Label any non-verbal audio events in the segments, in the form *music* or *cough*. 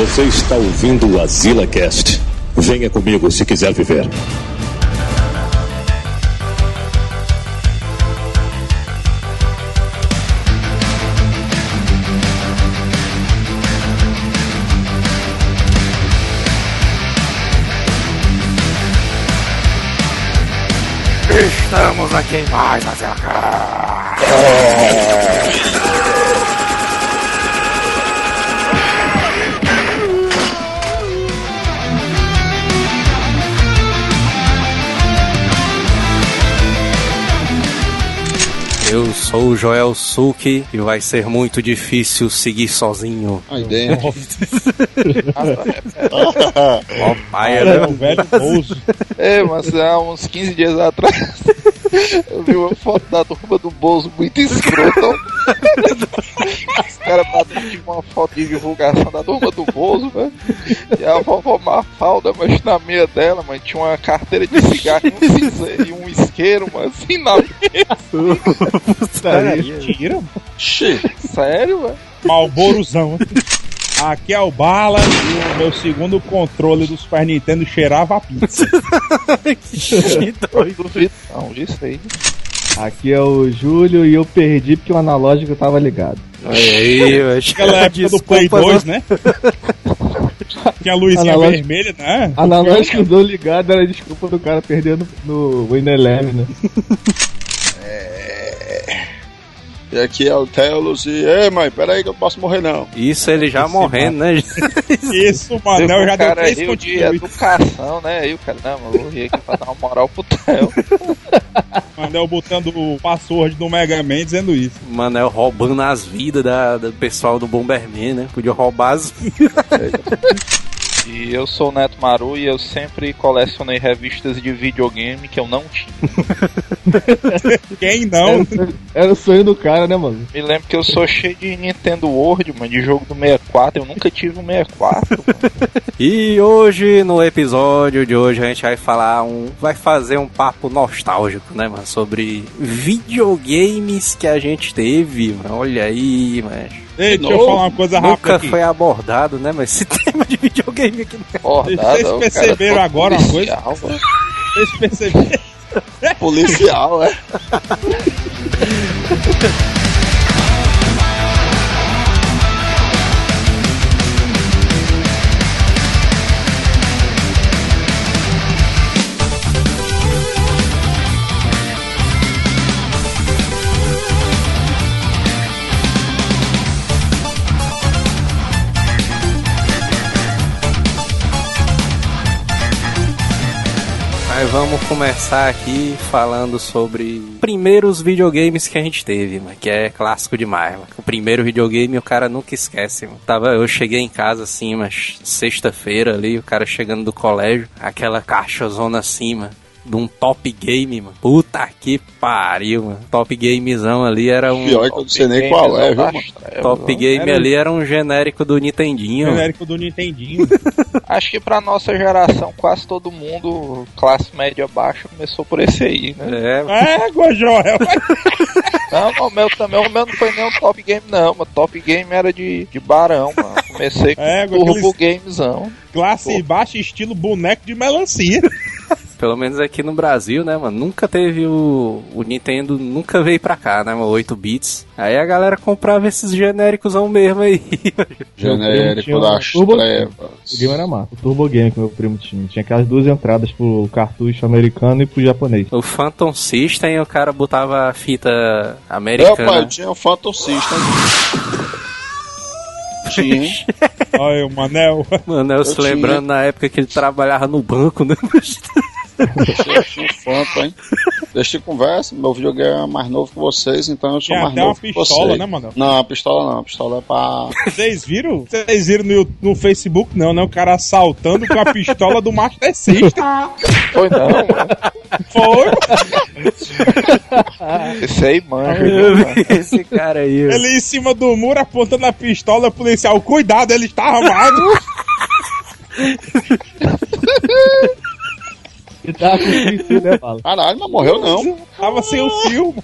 Você está ouvindo o Azila Cast. Venha comigo se quiser viver. Estamos aqui em mais Azila Cast. *laughs* Eu sou o Joel Suki e vai ser muito difícil seguir sozinho. Aí dentro. *laughs* Ó, paia, Cara, né? velho Bozo. É, mas há uns 15 dias atrás eu vi uma foto da turma do Bozo muito escrota. Os caras batendo uma foto de divulgação da turma do Bozo, velho. E a vovó Mafalda, mas na meia dela, mano, tinha uma carteira de cigarro e um, cinzeiro, e um isqueiro, mano, assim na mesa. Tira. Sério, velho? Malborozão. Aqui é o Bala e o meu segundo controle do Super Nintendo cheirava a pizza. *laughs* Duvido não disso aí. Aqui é o Júlio e eu perdi porque o analógico tava ligado. Aí, mas... Aquela *laughs* época do Play Desculpa, 2, né? Tinha a luzinha Analógico. vermelha, né? Analógico do ligado era a desculpa do cara perdendo no Windows 11, né? *laughs* E aqui é o Telos e. Ei, mãe, peraí que eu não posso morrer não. Isso ele já morrendo, né? *laughs* Isso, o Teve Manel um já deu três aí de educação, né? Aí o cara, não, mas eu vou aqui pra dar uma moral pro Theo. *laughs* Manel botando o password do Mega Man dizendo isso. Manel roubando as vidas da, do pessoal do Bomberman, né? Podia roubar as vidas. *laughs* E eu sou o Neto Maru e eu sempre colecionei revistas de videogame que eu não tinha. *laughs* Quem Era, não? sonho- era o sonho do cara, né, mano? Me lembro que eu sou cheio de Nintendo World, mano, de jogo do 64. Eu nunca tive um 64. mano. *laughs* E hoje, no episódio de hoje, a gente vai falar um. Vai fazer um papo nostálgico, né, mano? Sobre videogames que a gente teve, mano. Olha aí, mano. Ei, deixa eu falar uma coisa rápida Nunca aqui. foi abordado, né? Mas esse *laughs* tema de videogame aqui. Bordada, Vocês o cara perceberam agora uma policial, mano. Vocês perceberam? *laughs* Policial, é? *laughs* vamos começar aqui falando sobre primeiros videogames que a gente teve, mano, que é clássico demais. Mano. O primeiro videogame o cara nunca esquece. Mano. Tava, eu cheguei em casa assim, mas sexta-feira ali, o cara chegando do colégio, aquela caixazona assim, mano. De um top game, mano. Puta que pariu, mano. Top gamezão ali era um. Pior que eu não sei nem qual é, viu, mano? Top game Era- ali era um genérico do Nintendinho. mano. Genérico do Nintendinho. *laughs* Acho que pra nossa geração, quase todo mundo, classe média baixa, começou por esse aí, né? É, Égua, Joel. *laughs* Não, não, o meu também, o meu não foi nem um top game, não, mas top game era de, de barão, mano. Comecei com É, Turbo aqueles- Gamezão. Classe baixa, estilo boneco de melancia. Pelo menos aqui no Brasil, né, mano? Nunca teve o. O Nintendo nunca veio pra cá, né, mano? 8 bits. Aí a galera comprava esses genéricos ao mesmo aí. *laughs* Genérico Turbo- trevas. O game era massa. O Turbo Game que meu primo tinha. Tinha aquelas duas entradas pro cartucho americano e pro japonês. o Phantom System, o cara botava a fita Meu americana. pai, tinha um Phantom System. Tinha. *laughs* Olha o Manel. Mano, eu se tinha. lembrando na época que ele trabalhava no banco, né? *laughs* Um Phantom, hein? Deixa de conversa, meu videogame é mais novo que vocês, então eu sou Tinha mais uma novo que pistola, vocês. né, Manel? Não, a pistola não, a pistola é pra. *laughs* Vocês viram? Vocês viram no, no Facebook, não, né? O cara assaltando com a pistola do Master System. *laughs* Foi não, mano. Foi. *laughs* Esse aí manja, mano? Esse cara aí. mano. Ele em cima do muro apontando a pistola, policial, cuidado, ele está armado. E tava com o fio, né, *laughs* Bala? Caralho, mas morreu não. Tava sem o fio.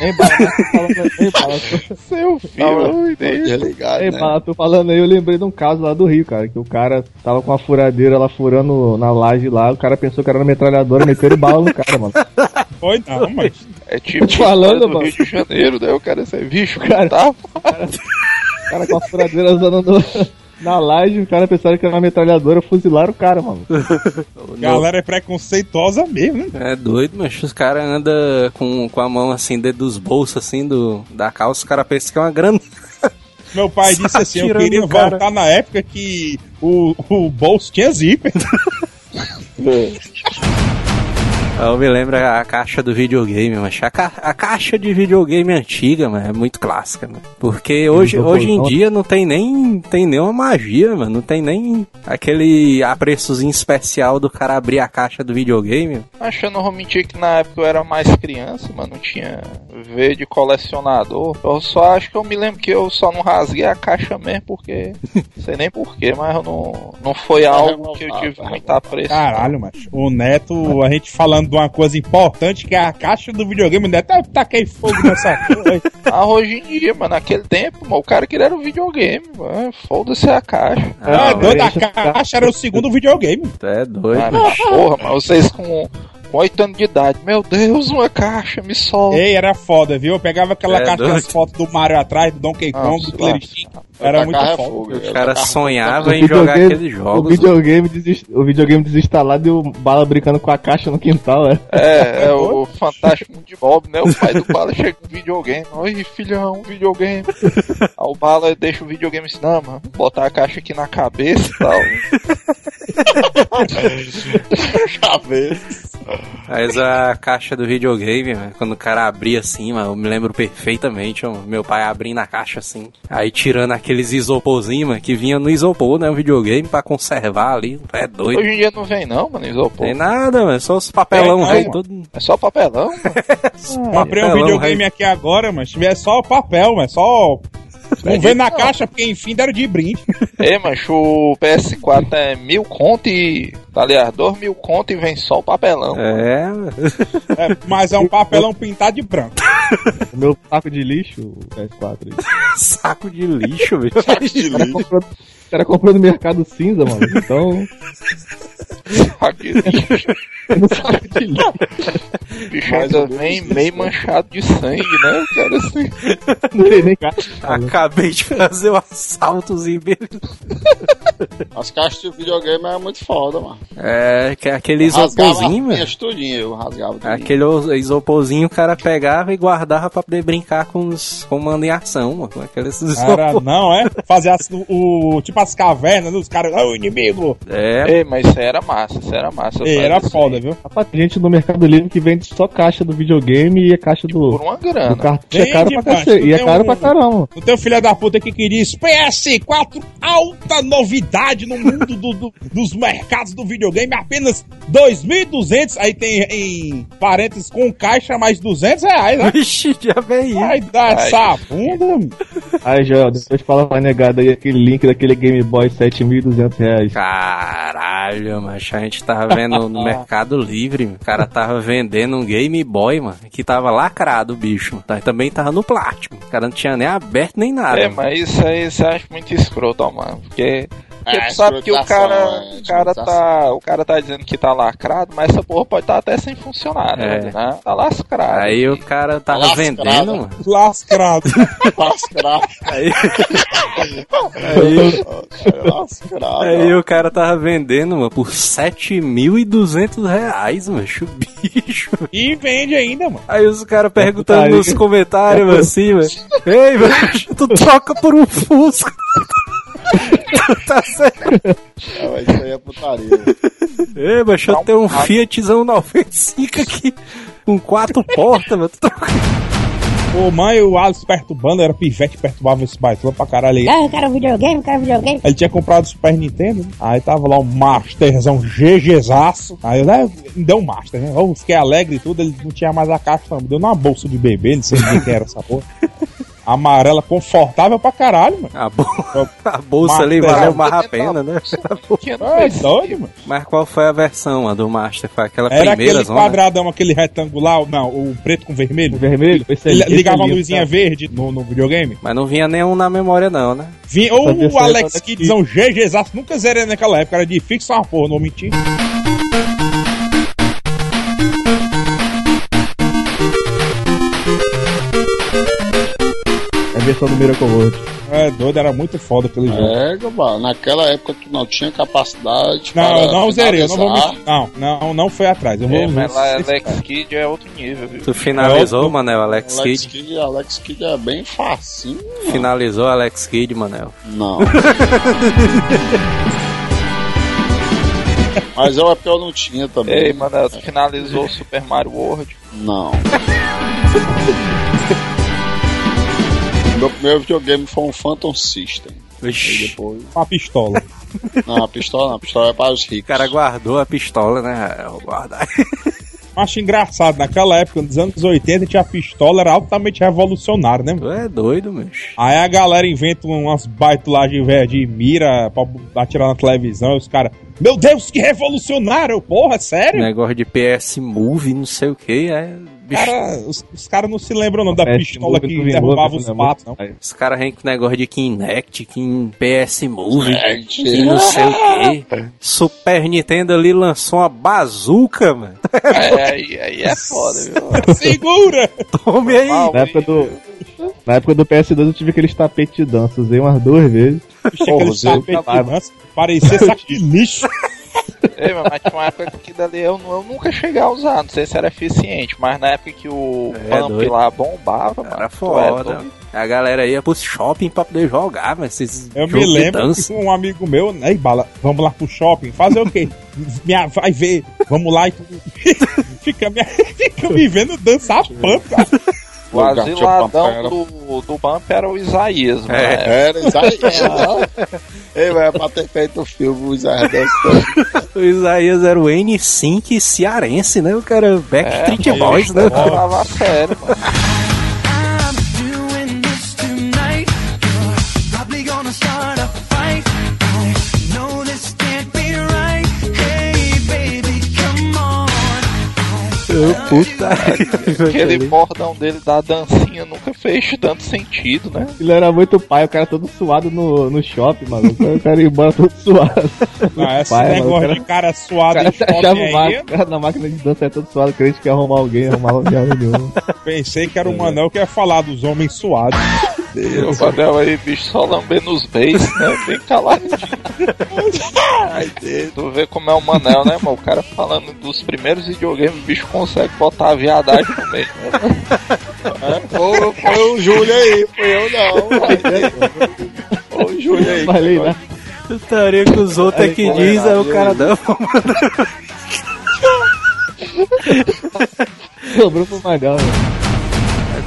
Ei, Bala, tô falando, ei, Bala, *laughs* Seu filho, Desligado, ei, né? Bala, tô falando aí, eu lembrei de um caso lá do Rio, cara, que o cara tava com uma furadeira lá furando na laje lá, o cara pensou que era uma metralhadora, meteram bala no cara, mano. *laughs* Foi não, mas. É tipo Tô falando, do mano. Rio de Janeiro, né? O cara é bicho, Cara. cara. Tá? O cara com a furadeira usando no- na laje, o cara pensava que era uma metralhadora, fuzilaram o cara, mano. *laughs* Galera é preconceituosa mesmo, né? É doido, mas os caras andam com, com a mão assim dentro dos bolsos assim do, da calça, os caras pensam que é uma grana. *laughs* Meu pai disse assim: eu queria cara. voltar na época que o, o bolso tinha zíper. *laughs* Eu me lembro a caixa do videogame, mas a, ca- a caixa de videogame antiga, mano, é muito clássica, mano. Porque hoje, hoje em dia não tem nem tem nenhuma magia, mano. Não tem nem aquele apreçozinho especial do cara abrir a caixa do videogame. Acho que eu não vou mentir que na época eu era mais criança, mano. Não tinha V de colecionador. Eu só acho que eu me lembro que eu só não rasguei a caixa mesmo, porque. *laughs* sei nem porquê, mas eu não, não foi algo que eu tive muita apreço. Caralho, mas o Neto, a gente falando de uma coisa importante que é a caixa do videogame, Neto, eu taquei fogo nessa *laughs* aí. Ah, hoje em dia, mano, naquele tempo, mano, o cara queria era o videogame, mano. Foda-se a caixa. Ah, Ah, doido, a deixa- caixa era o segundo videogame. É doido. Ah, porra, mas vocês com, com 8 anos de idade, meu Deus, uma caixa, me solta. Ei, era foda, viu? Eu pegava aquela É, caixa com as doido. fotos do Mario atrás, do Donkey Kong, Nossa, do. Instinct. Era muito foda. fogo, Os eu caras tacar- sonhavam O em jogar aqueles O jogos. videogame, desis- o videogame desinstalado e o Bala brincando com a caixa no quintal, é. É, é *laughs* o Fantástico Mundo de Bob, né? O pai do Bala chega com videogame. Oi, filhão, videogame. *laughs* Aí o Bala deixa o videogame assim, não, mano, botar a caixa aqui na cabeça e tal. *laughs* Cabeça. Mas a caixa do videogame, mano, quando o cara abria assim, mano, eu me lembro perfeitamente, meu pai abrindo a caixa assim, aí tirando aqueles isoporzinhos, mano, que vinha no isopor, né, o videogame pra conservar ali, é doido. Hoje em dia não vem não, mano, isopor. Tem nada, mano, só os papelão, É, mano. tudo. É só papelão, *laughs* mano. Comprei um Papelão, videogame rei. aqui agora, mas se tiver só papel, mas só. Não vê na caixa, porque enfim deram de brinde. *laughs* É, mas o PS4 é mil conto e. Aliás, dois mil conto e vem só o papelão. É, mano. É, mas é um papelão pintado de branco. O meu saco de lixo, o PS4 aí. *laughs* saco de lixo, velho. O cara comprou, o cara comprou no mercado cinza, mano. Então, *laughs* Aqui, no saco de lixo. o bicho ainda vem meio manchado de sangue, né? O cara assim. Não tem nem caixa. Acabei de fazer um assaltozinho mesmo. As caixas de videogame é muito foda, mano. É, que é aquele isoporzinho, mano. tudinho, eu rasgava tudinho. Aquele isoporzinho o cara pegava e guardava pra poder brincar com os comandos em ação, mano. Com aqueles isopor. não, é? Fazer o- tipo as cavernas dos caras. Ah, o inimigo! É, Ei, mas isso aí era massa, isso era massa. Ei, fazia era foda, aí viu? Rapaz, tem gente no Mercado Livre que vende só caixa do videogame e a caixa do, Por uma do grana. cartucho. É caro pra cacete. E é tem caro um- pra caramba. Não tem o filho da puta que queria isso. PS4, alta novidade no mundo do- do- dos mercados do videogame, apenas 2.200. Aí tem em parênteses com caixa mais 200 reais, né? Vixe, já veio. Vai dar Ai. essa bunda. Aí, Joel, depois fala pra negada aí aquele link daquele Game Boy 7.200 reais. Caralho, mas a gente tava vendo no *laughs* Mercado Livre, o cara tava vendendo um Game Boy, mano, que tava lacrado o bicho. Tá, Também tava no plástico. O cara não tinha nem aberto nem nada. É, mano. mas isso aí você acha muito escroto, mano. Porque. É, sabe que o cara, é, o cara tá. O cara tá dizendo que tá lacrado, mas essa porra pode estar até sem funcionar, né? É. né? Tá lascado. Aí o cara tava Lascrado. vendendo, mano. Lascrado. *laughs* Lascrado. Aí, Lascrado. aí o cara tava vendendo, mano, por 7.200 reais, mano. o bicho. E vende ainda, mano. Aí os caras perguntando nos comentários, mano, assim, mano. *laughs* Ei, mano, tu troca por um Fusca. *laughs* tá certo. É, mas isso aí é putaria. Ei, mas eu tenho um Fiatzão 95 aqui. Com quatro portas, mano. Ô, mãe, o Alisson perturbando, era pivete que perturbava esse baitão pra caralho aí. Ah, eu quero videogame, eu quero videogame. Ele tinha comprado o Super Nintendo, né? aí tava lá um Masterzão GGzaço. Aí eu né, me deu um Master, né? Eu fiquei alegre e tudo, ele não tinha mais a caixa, não. Me deu numa bolsa de bebê, não sei nem o que era essa porra. Amarela, confortável pra caralho, mano. A, bo- *laughs* a bolsa ali valeu mais a pena, né? *laughs* É doido, mano. Mas qual foi a versão a do Master? Foi aquela Era primeira aquele zona? quadradão, aquele retangular, não, o preto com vermelho. O vermelho? Esse Ele aí- esse ligava a luzinha tá? verde no, no videogame. Mas não vinha nenhum na memória não, né? Vinha, ou o Alex Kidzão GG exato, nunca zerei naquela época, era difícil uma porra, não mentir. Versão do Miracle World. É doido, era muito foda aquele jogo. É, mano, naquela época tu não tinha capacidade Não, para eu não zerei, eu não vou mentir. Não, não, não foi atrás. Eu vou É, mas lá ver se- Alex Kidd é outro nível, viu? Tu finalizou, Eu- Manel, Alex Alex Kidd? Kidd, Alex Kidd é bem facinho. Finalizou Alex Kidd, Manel. Não. *laughs* Mas eu é eu não tinha também. Ei, mano, tu finalizou o Super Mario World. Não. *laughs* Meu primeiro videogame foi um Phantom System. Aí Vixe, depois. uma pistola. Não, a pistola não, a pistola é para os o ricos. cara guardou a pistola, né? Eu vou guardar. Acho engraçado, naquela época, nos anos 80, tinha a pistola, era altamente revolucionário, né? Tu é doido, bicho. Aí a galera inventa umas baitulagens velho de mira pra atirar na televisão e os caras, meu Deus, que revolucionário! Porra, sério? Negócio de PS Move, não sei o que. É, bicho, os, os caras não se lembram não da PS pistola que derrubava os não é patos, não. Aí. os caras vêm com negócio de Kinect, Kin PS Move, É, que não sei o que. Super Nintendo ali lançou uma bazuca, mano. É, aí, aí é foda, viu? Segura! Tome aí. Na época do, na época do PS2 eu tive aqueles tapetes de dança, usei umas duas vezes. Aquele trabalho. dança, parecia *laughs* saco de lixo. Ei, mas tinha uma época que dali eu, eu nunca cheguei a usar, não sei se era eficiente, mas na época que o É, Pump doido. lá bombava, mano. Era tu é foda. A galera ia pro shopping pra poder jogar, mas esses Eu me lembro que um amigo meu, aí bala, vamos lá pro shopping, fazer o quê? Minha, vai ver, vamos lá e *laughs* fica, me, *laughs* fica me vendo dançar pump, cara. O era- do, do Pump era o Isaías, mano. É. Era isso aí. Ei, vai pra ter feito o filme, o dançando. O Isaías era o N5 cearense, né? O cara Backstreet É, Boys, né? Eu falava a sério, mano. *laughs* Puta. *laughs* Aquele bordão dele da dancinha nunca fez tanto sentido, né? Ele era muito pai, o cara todo suado no, no shopping, maluco. O cara ia embora todo suado. Não, esse Pai, mano, negócio o cara- de cara suado cara em achava shopping o aí, cara na máquina de dança é todo suado, crente que ia arrumar alguém, arrumava viado nenhum. *laughs* pensei que era o Manel que ia falar dos homens suados. *laughs* O Manel aí, bicho, só lambendo os beijos, né? Bem caladinho. Ai, Deus. Tu vê como é o Manel, né, mano? O cara falando dos primeiros videogames, o bicho consegue botar a viadagem no meio. Né? Foi, foi o Júlio aí, foi eu não. vai. Foi o Júlio aí. Falei, né? Putaria que os outros é que diz, aí o cara não. *laughs* *laughs* Sobrou pro Magal, né?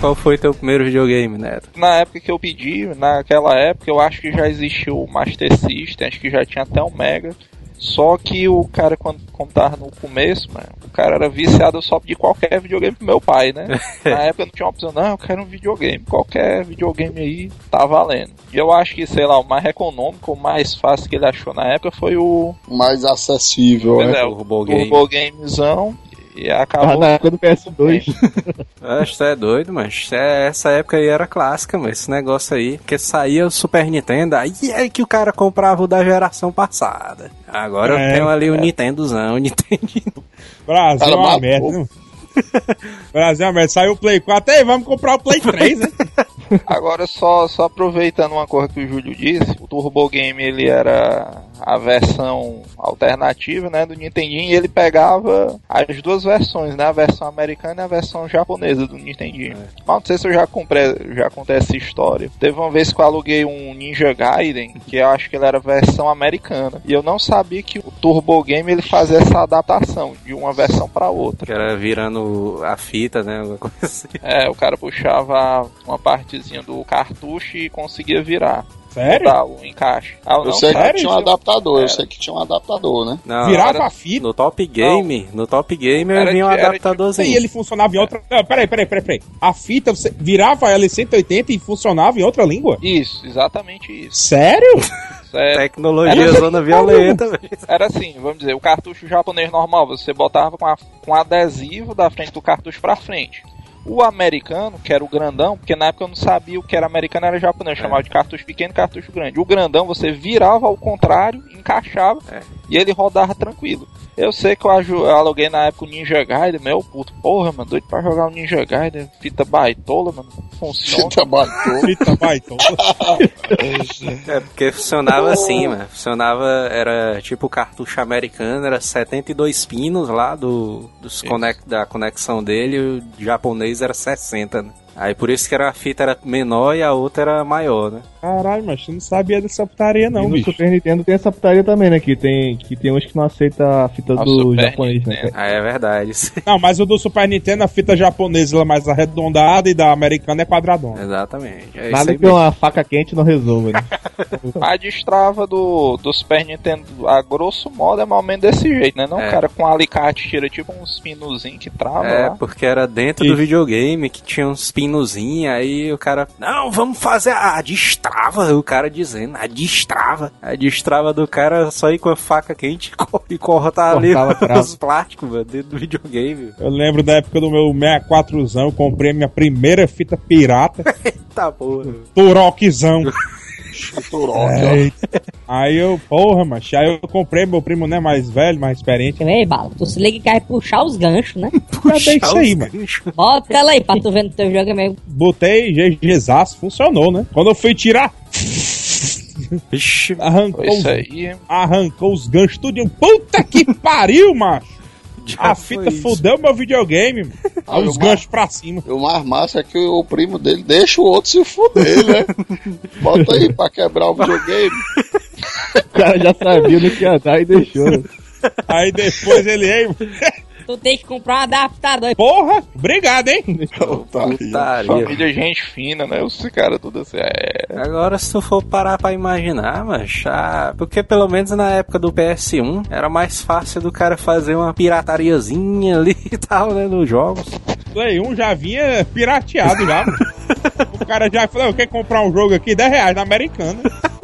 Qual foi teu primeiro videogame, Neto? Na época que eu pedi, naquela época, eu acho que já existiu o Master System, acho que já tinha até o Mega. Só que o cara, quando, quando tava no começo, mano, o cara era viciado, eu só pedi qualquer videogame pro meu pai, né? *laughs* Na época não tinha uma opção, não, eu quero um videogame. Qualquer videogame aí tá valendo. E eu acho que, sei lá, o mais econômico, o mais fácil que ele achou na época foi o, Mais acessível, pois né? é, o Turbo Game. Turbo Gamezão. E acabou. na época do PS2. Acho que é doido, mas é- essa época aí era clássica, mas esse negócio aí, porque saía o Super Nintendo, aí é que o cara comprava o da geração passada. Agora É, eu tenho ali o é. Nintendozão, o Nintendo. Brasil é uma merda, né? Brasil é uma merda. Saiu o Play 4, ei, vamos comprar o Play *laughs* 3, né? Agora, só, só aproveitando uma coisa que o Júlio disse, o Turbo Game ele era a versão alternativa né, do Nintendinho e ele pegava as duas versões, né, a versão americana e a versão japonesa do Nintendinho. Mas não sei se eu já comprei, já contei essa história. Teve uma vez que eu aluguei um Ninja Gaiden, que eu acho que ele era a versão americana, e eu não sabia que o Turbo Game ele fazia essa adaptação de uma versão para outra. Que era virando a fita, né? Alguma coisa assim. É, o cara puxava uma partezinha do cartucho e conseguia virar. Sério? O encaixe. Ah, Eu não, sei que sério? tinha um adaptador, eu É. sei que tinha um adaptador, né? Não, Virava era- a fita no Top Game, no Top Game Era vinha um era adaptadorzinho. e ele funcionava em outra. Não, peraí, peraí, peraí, peraí. A fita, você virava ela em 180 e funcionava em outra língua? Isso, exatamente isso. Sério? É, Tecnologia Era- zona violenta, velho. era assim, vamos dizer, o cartucho japonês normal, você botava com, a- com adesivo da frente do cartucho pra frente. O americano, que era o grandão, porque na época eu não sabia o que era americano era japonês, eu chamava de cartucho pequeno e cartucho grande. O grandão você virava ao contrário, encaixava É. e ele rodava tranquilo. Eu sei que eu, aluguei na época o Ninja Gaiden, meu puto, porra, mano, doido pra jogar o Ninja Gaiden, fita baitola, mano, funciona. Fita baitola. Fita Python. É, porque funcionava assim, mano. Funcionava, era tipo o cartucho americano, era 72 pinos lá do, dos conec- da conexão dele, o japonês era 60, né? Aí por isso que era, a fita era menor e a outra era maior, né? Caralho, mas tu não sabia dessa putaria, E não, no bicho. Super Nintendo tem essa putaria também, né? Que tem, que tem uns que não aceita a fita Ah, o do Super japonês, né? Nintendo. Ah, é verdade. *laughs* Não, mas o do Super Nintendo, a fita japonesa ela é mais arredondada e da americana é quadradona. Exatamente. É Nada que uma faca quente não resolva, né? *laughs* A destrava do, do Super Nintendo, a grosso modo, é mais ou menos desse jeito, né? Não É. o cara com alicate tira tipo uns pinozinhos que trava É, lá. porque era dentro Isso. do videogame que tinha uns pinozinhos, aí o cara, não, vamos fazer a destrava, o cara dizendo, a destrava. A destrava do cara só ir com a faca quente *laughs* e co- cortar ali *laughs* os plásticos, mano, dentro do videogame. Eu lembro da época do meu 64zão, eu comprei a minha primeira fita pirata, *laughs* Tá porra. Turokzão. Ó. É, aí eu, porra, macho, aí eu comprei, meu primo não é mais velho, mais experiente. Ei, Bala, tu se liga que vai puxar os ganchos, né? *laughs* Cadê isso aí, mano? Bota ela aí pra tu ver no teu videogame. Botei GGzaço, funcionou, né? Quando eu fui tirar, Vixe, arrancou, Isso os, aí. arrancou os ganchos tudinho. Puta que pariu, macho! Já A foi fita isso. fudeu meu videogame. Ah, *laughs* Aí os ganchos pra cima. E o mais massa é que o primo dele deixa o outro se fuder, né? *laughs* Bota aí pra quebrar o videogame. O cara já sabia no que ia dar e deixou. Aí depois ele, ei, *laughs* Tu tem que comprar um adaptador. porra, obrigado, hein? Putaria. Família gente fina, né? Os caras tudo assim. É. Agora, se tu for parar pra imaginar, mas ah, porque pelo menos na época do PS1 era mais fácil do cara fazer uma piratariazinha ali e tal, né, nos jogos. Play 1 já vinha pirateado já. mano. *laughs* o cara já falou, eu quero comprar um jogo aqui, 10 reais na americana.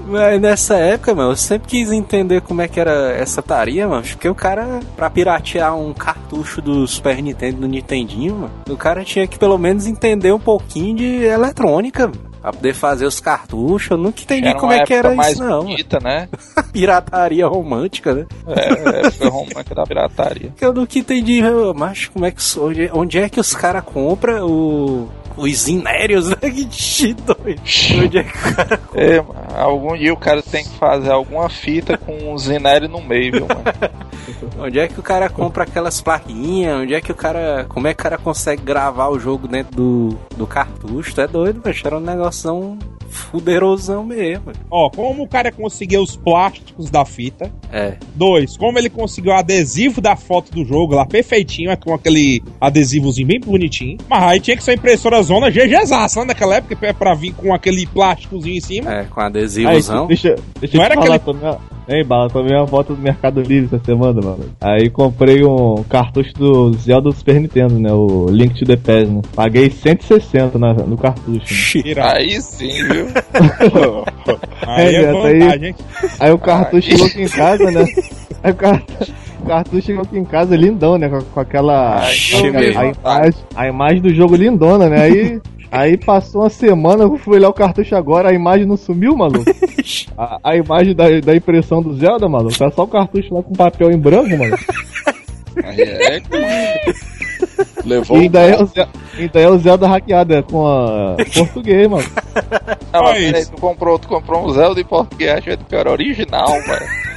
Mas nessa época, mano, eu sempre quis entender como é que era essa taria, mano. Porque o cara, pra piratear um cartucho do Super Nintendo do Nintendinho, mano, o cara tinha que pelo menos entender um pouquinho de eletrônica, mano. Pra poder fazer os cartuchos. Eu nunca entendi como é que era mais isso, não. bonita, né? *laughs* Pirataria romântica, né? É, época romântica da pirataria. *laughs* Eu nunca entendi, macho, como é que. Onde, onde é que os caras compram o. Os inérios, né? *laughs* Que doido. Onde é que o cara É, algum dia o cara tem que fazer alguma fita com um Zineri no meio, viu, mano? *laughs* Onde é que o cara compra aquelas plaquinhas? Onde é que o cara. Como é que o cara consegue gravar o jogo dentro do, do cartucho? Tu é doido, mas era um negócio fuderosão mesmo. Ó, como o cara conseguiu os plásticos da fita. É. Dois, como ele conseguiu o adesivo da foto do jogo lá perfeitinho, é com aquele adesivozinho bem bonitinho. Mas aí tinha que ser impressora zona GGzaça, né? Naquela época, pra- pra vir com aquele plásticozinho em cima. É, com Aí, adesivozão. deixa, deixa Não eu era falar, tomei uma... Ei, Bala, tomei uma volta do Mercado Livre essa semana, mano. Aí comprei um cartucho do Zelda do Super Nintendo, né? O Link to the Past, né? Paguei 160 na, no cartucho. Né? Aí sim, viu? *laughs* Aí é É, aí- vantagem, hein? Aí o cartucho chegou aqui em casa, né? *laughs* Aí o, car... o cartucho chegou aqui em casa lindão, né? Com, com aquela. A, a imagem, a imagem do jogo lindona, né? Aí. Aí passou uma semana, eu fui olhar o cartucho agora, a imagem não sumiu, maluco. *laughs* A, a imagem da, da impressão do Zelda, maluco. Tá só o cartucho lá com papel em branco, é, mano. *laughs* Levou E um ainda é, o Zelda, ainda é o Zelda hackeado, é com a português, mano. Não, *laughs* mas Olha peraí, tu comprou, tu comprou um Zelda em português, achei que era original. *laughs*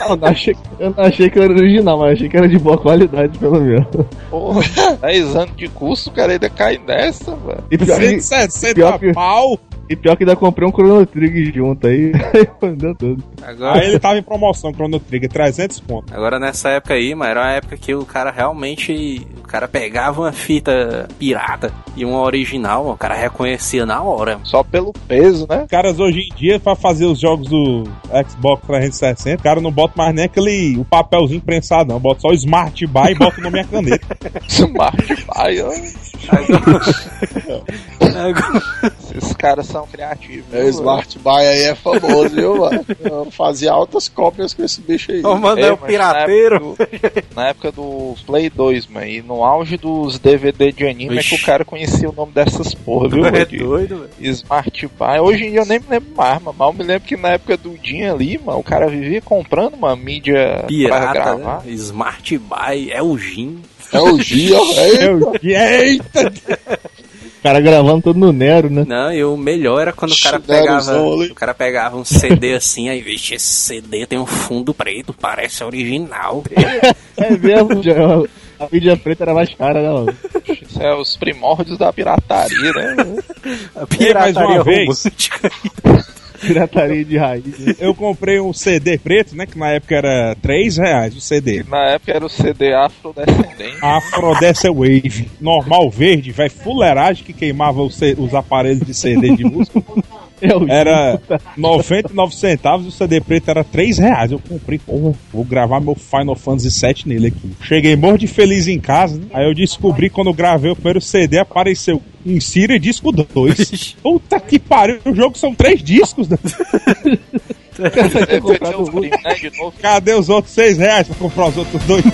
Eu não, achei, eu não achei que era original, mas achei que era de boa qualidade, pelo menos. Porra, *laughs* 10 anos de curso, o cara ainda cai nessa, velho. E pior, 160 pior que- pau. E pior que ainda comprei um Chrono Trigger junto aí. Aí deu tudo. Agora, Aí ele tava em promoção, Chrono Trigger, 300 conto. agora nessa época aí, mano, era uma época que o cara realmente. O cara pegava uma fita pirata e uma original, o cara reconhecia na hora. Só pelo peso, né? Os caras hoje em dia, pra fazer os jogos do Xbox 360, o cara não bota mais nem aquele o papelzinho prensado, não. Bota só o Smart Buy e bota no minha caneta. *laughs* Smart Buy, ó. Agora- Esses caras são criativos. É, viu, Smart Buy aí é famoso, viu, mano? Eu fazia altas cópias com esse bicho aí. Ô, mano, É, o pirateiro. Na época, do, na época do Play 2, mano, e no auge dos DVD de anime é Vixe. que o cara conhecia o nome dessas porra, viu, *laughs* É doido, velho. Smart Buy. Hoje em dia eu nem me lembro mais, mano. Mas eu me lembro que na época do Dinho ali, mano, o cara vivia comprando uma mídia pra Pirata, gravar. né? Smart Buy, é o Gin. É o Gia, *laughs* é. Eu, eita! O cara gravando tudo no Nero, né? Não, e o melhor era quando o cara pegava. O cara pegava um CD assim, aí, vixe, esse CD tem um fundo preto, parece original. É mesmo, já- a mídia preta era mais cara, né, mano? Isso é os primórdios da pirataria, né? A E mais uma vez. romântica. *laughs* Pirataria de raiz. né? Eu comprei um CD preto, né? Que na época era 3 reais o CD. Na época era o CD afrodescendente. Afrodescent Wave. Normal verde, vai fuleiragem que queimava os aparelhos de CD de música. Era 99 centavos e o CD preto era 3 reais. Eu comprei, porra, vou gravar meu Final Fantasy VII nele aqui. Cheguei morro de feliz em casa, né? Aí eu descobri quando gravei o primeiro CD, apareceu Insira disco 2. Puta que pariu, o jogo são três discos. Né? Né. Cadê os outros 6 reais pra comprar os outros dois?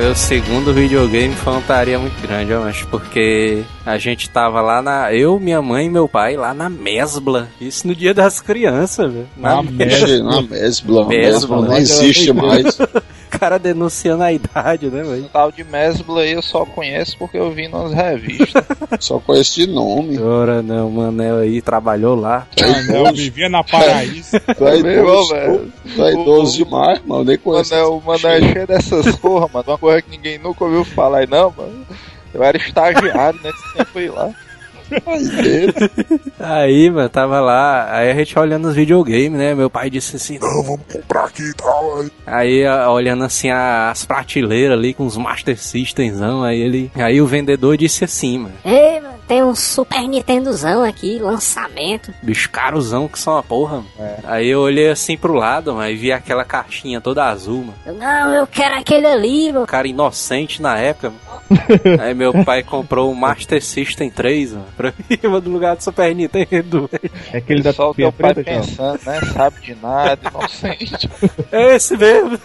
Meu segundo videogame foi uma taria muito grande, eu acho, porque a gente tava lá na. Eu, minha mãe e meu pai lá na Mesbla. Isso no dia das crianças, velho. Na Na Mesbla. Mesbla, Mesbla não existe mais. *laughs* cara denunciando a idade, né, velho? O tal de Mesbla aí eu só conheço porque eu vi nas revistas. *laughs* Só conheço de nome. Ora não, o Manel aí trabalhou lá. Ah, não, vivia na Paraíso. *laughs* Tu é Meu irmão, idoso, velho. tu é idoso demais, mano. Nem conheço. Mano, o mano é cheio dessas porra, mano. Uma coisa que ninguém nunca ouviu falar aí, não, mano. Eu era estagiário nesse tempo aí lá. Aí, mano, tava lá, aí a gente olhando os videogames, né? Meu pai disse assim, não, vamos comprar aqui e tal. Aí, olhando assim as prateleiras ali com os Master Systemzão, aí ele. Aí o vendedor disse assim, mano, Ei, mano, tem um Super Nintendozão aqui, lançamento. bicho carozão que só uma porra. mano. Aí eu olhei assim pro lado, mano, e vi aquela caixinha toda azul, mano. Eu, não, eu quero aquele ali, meu. Cara inocente na época, mano. *laughs* Aí meu pai comprou o Master System 3, mano, pra mim, *laughs* no lugar do Super Nintendo. É aquele da Só o teu pai preta, pensando, né? Sabe de nada, inocente. *laughs* É esse mesmo.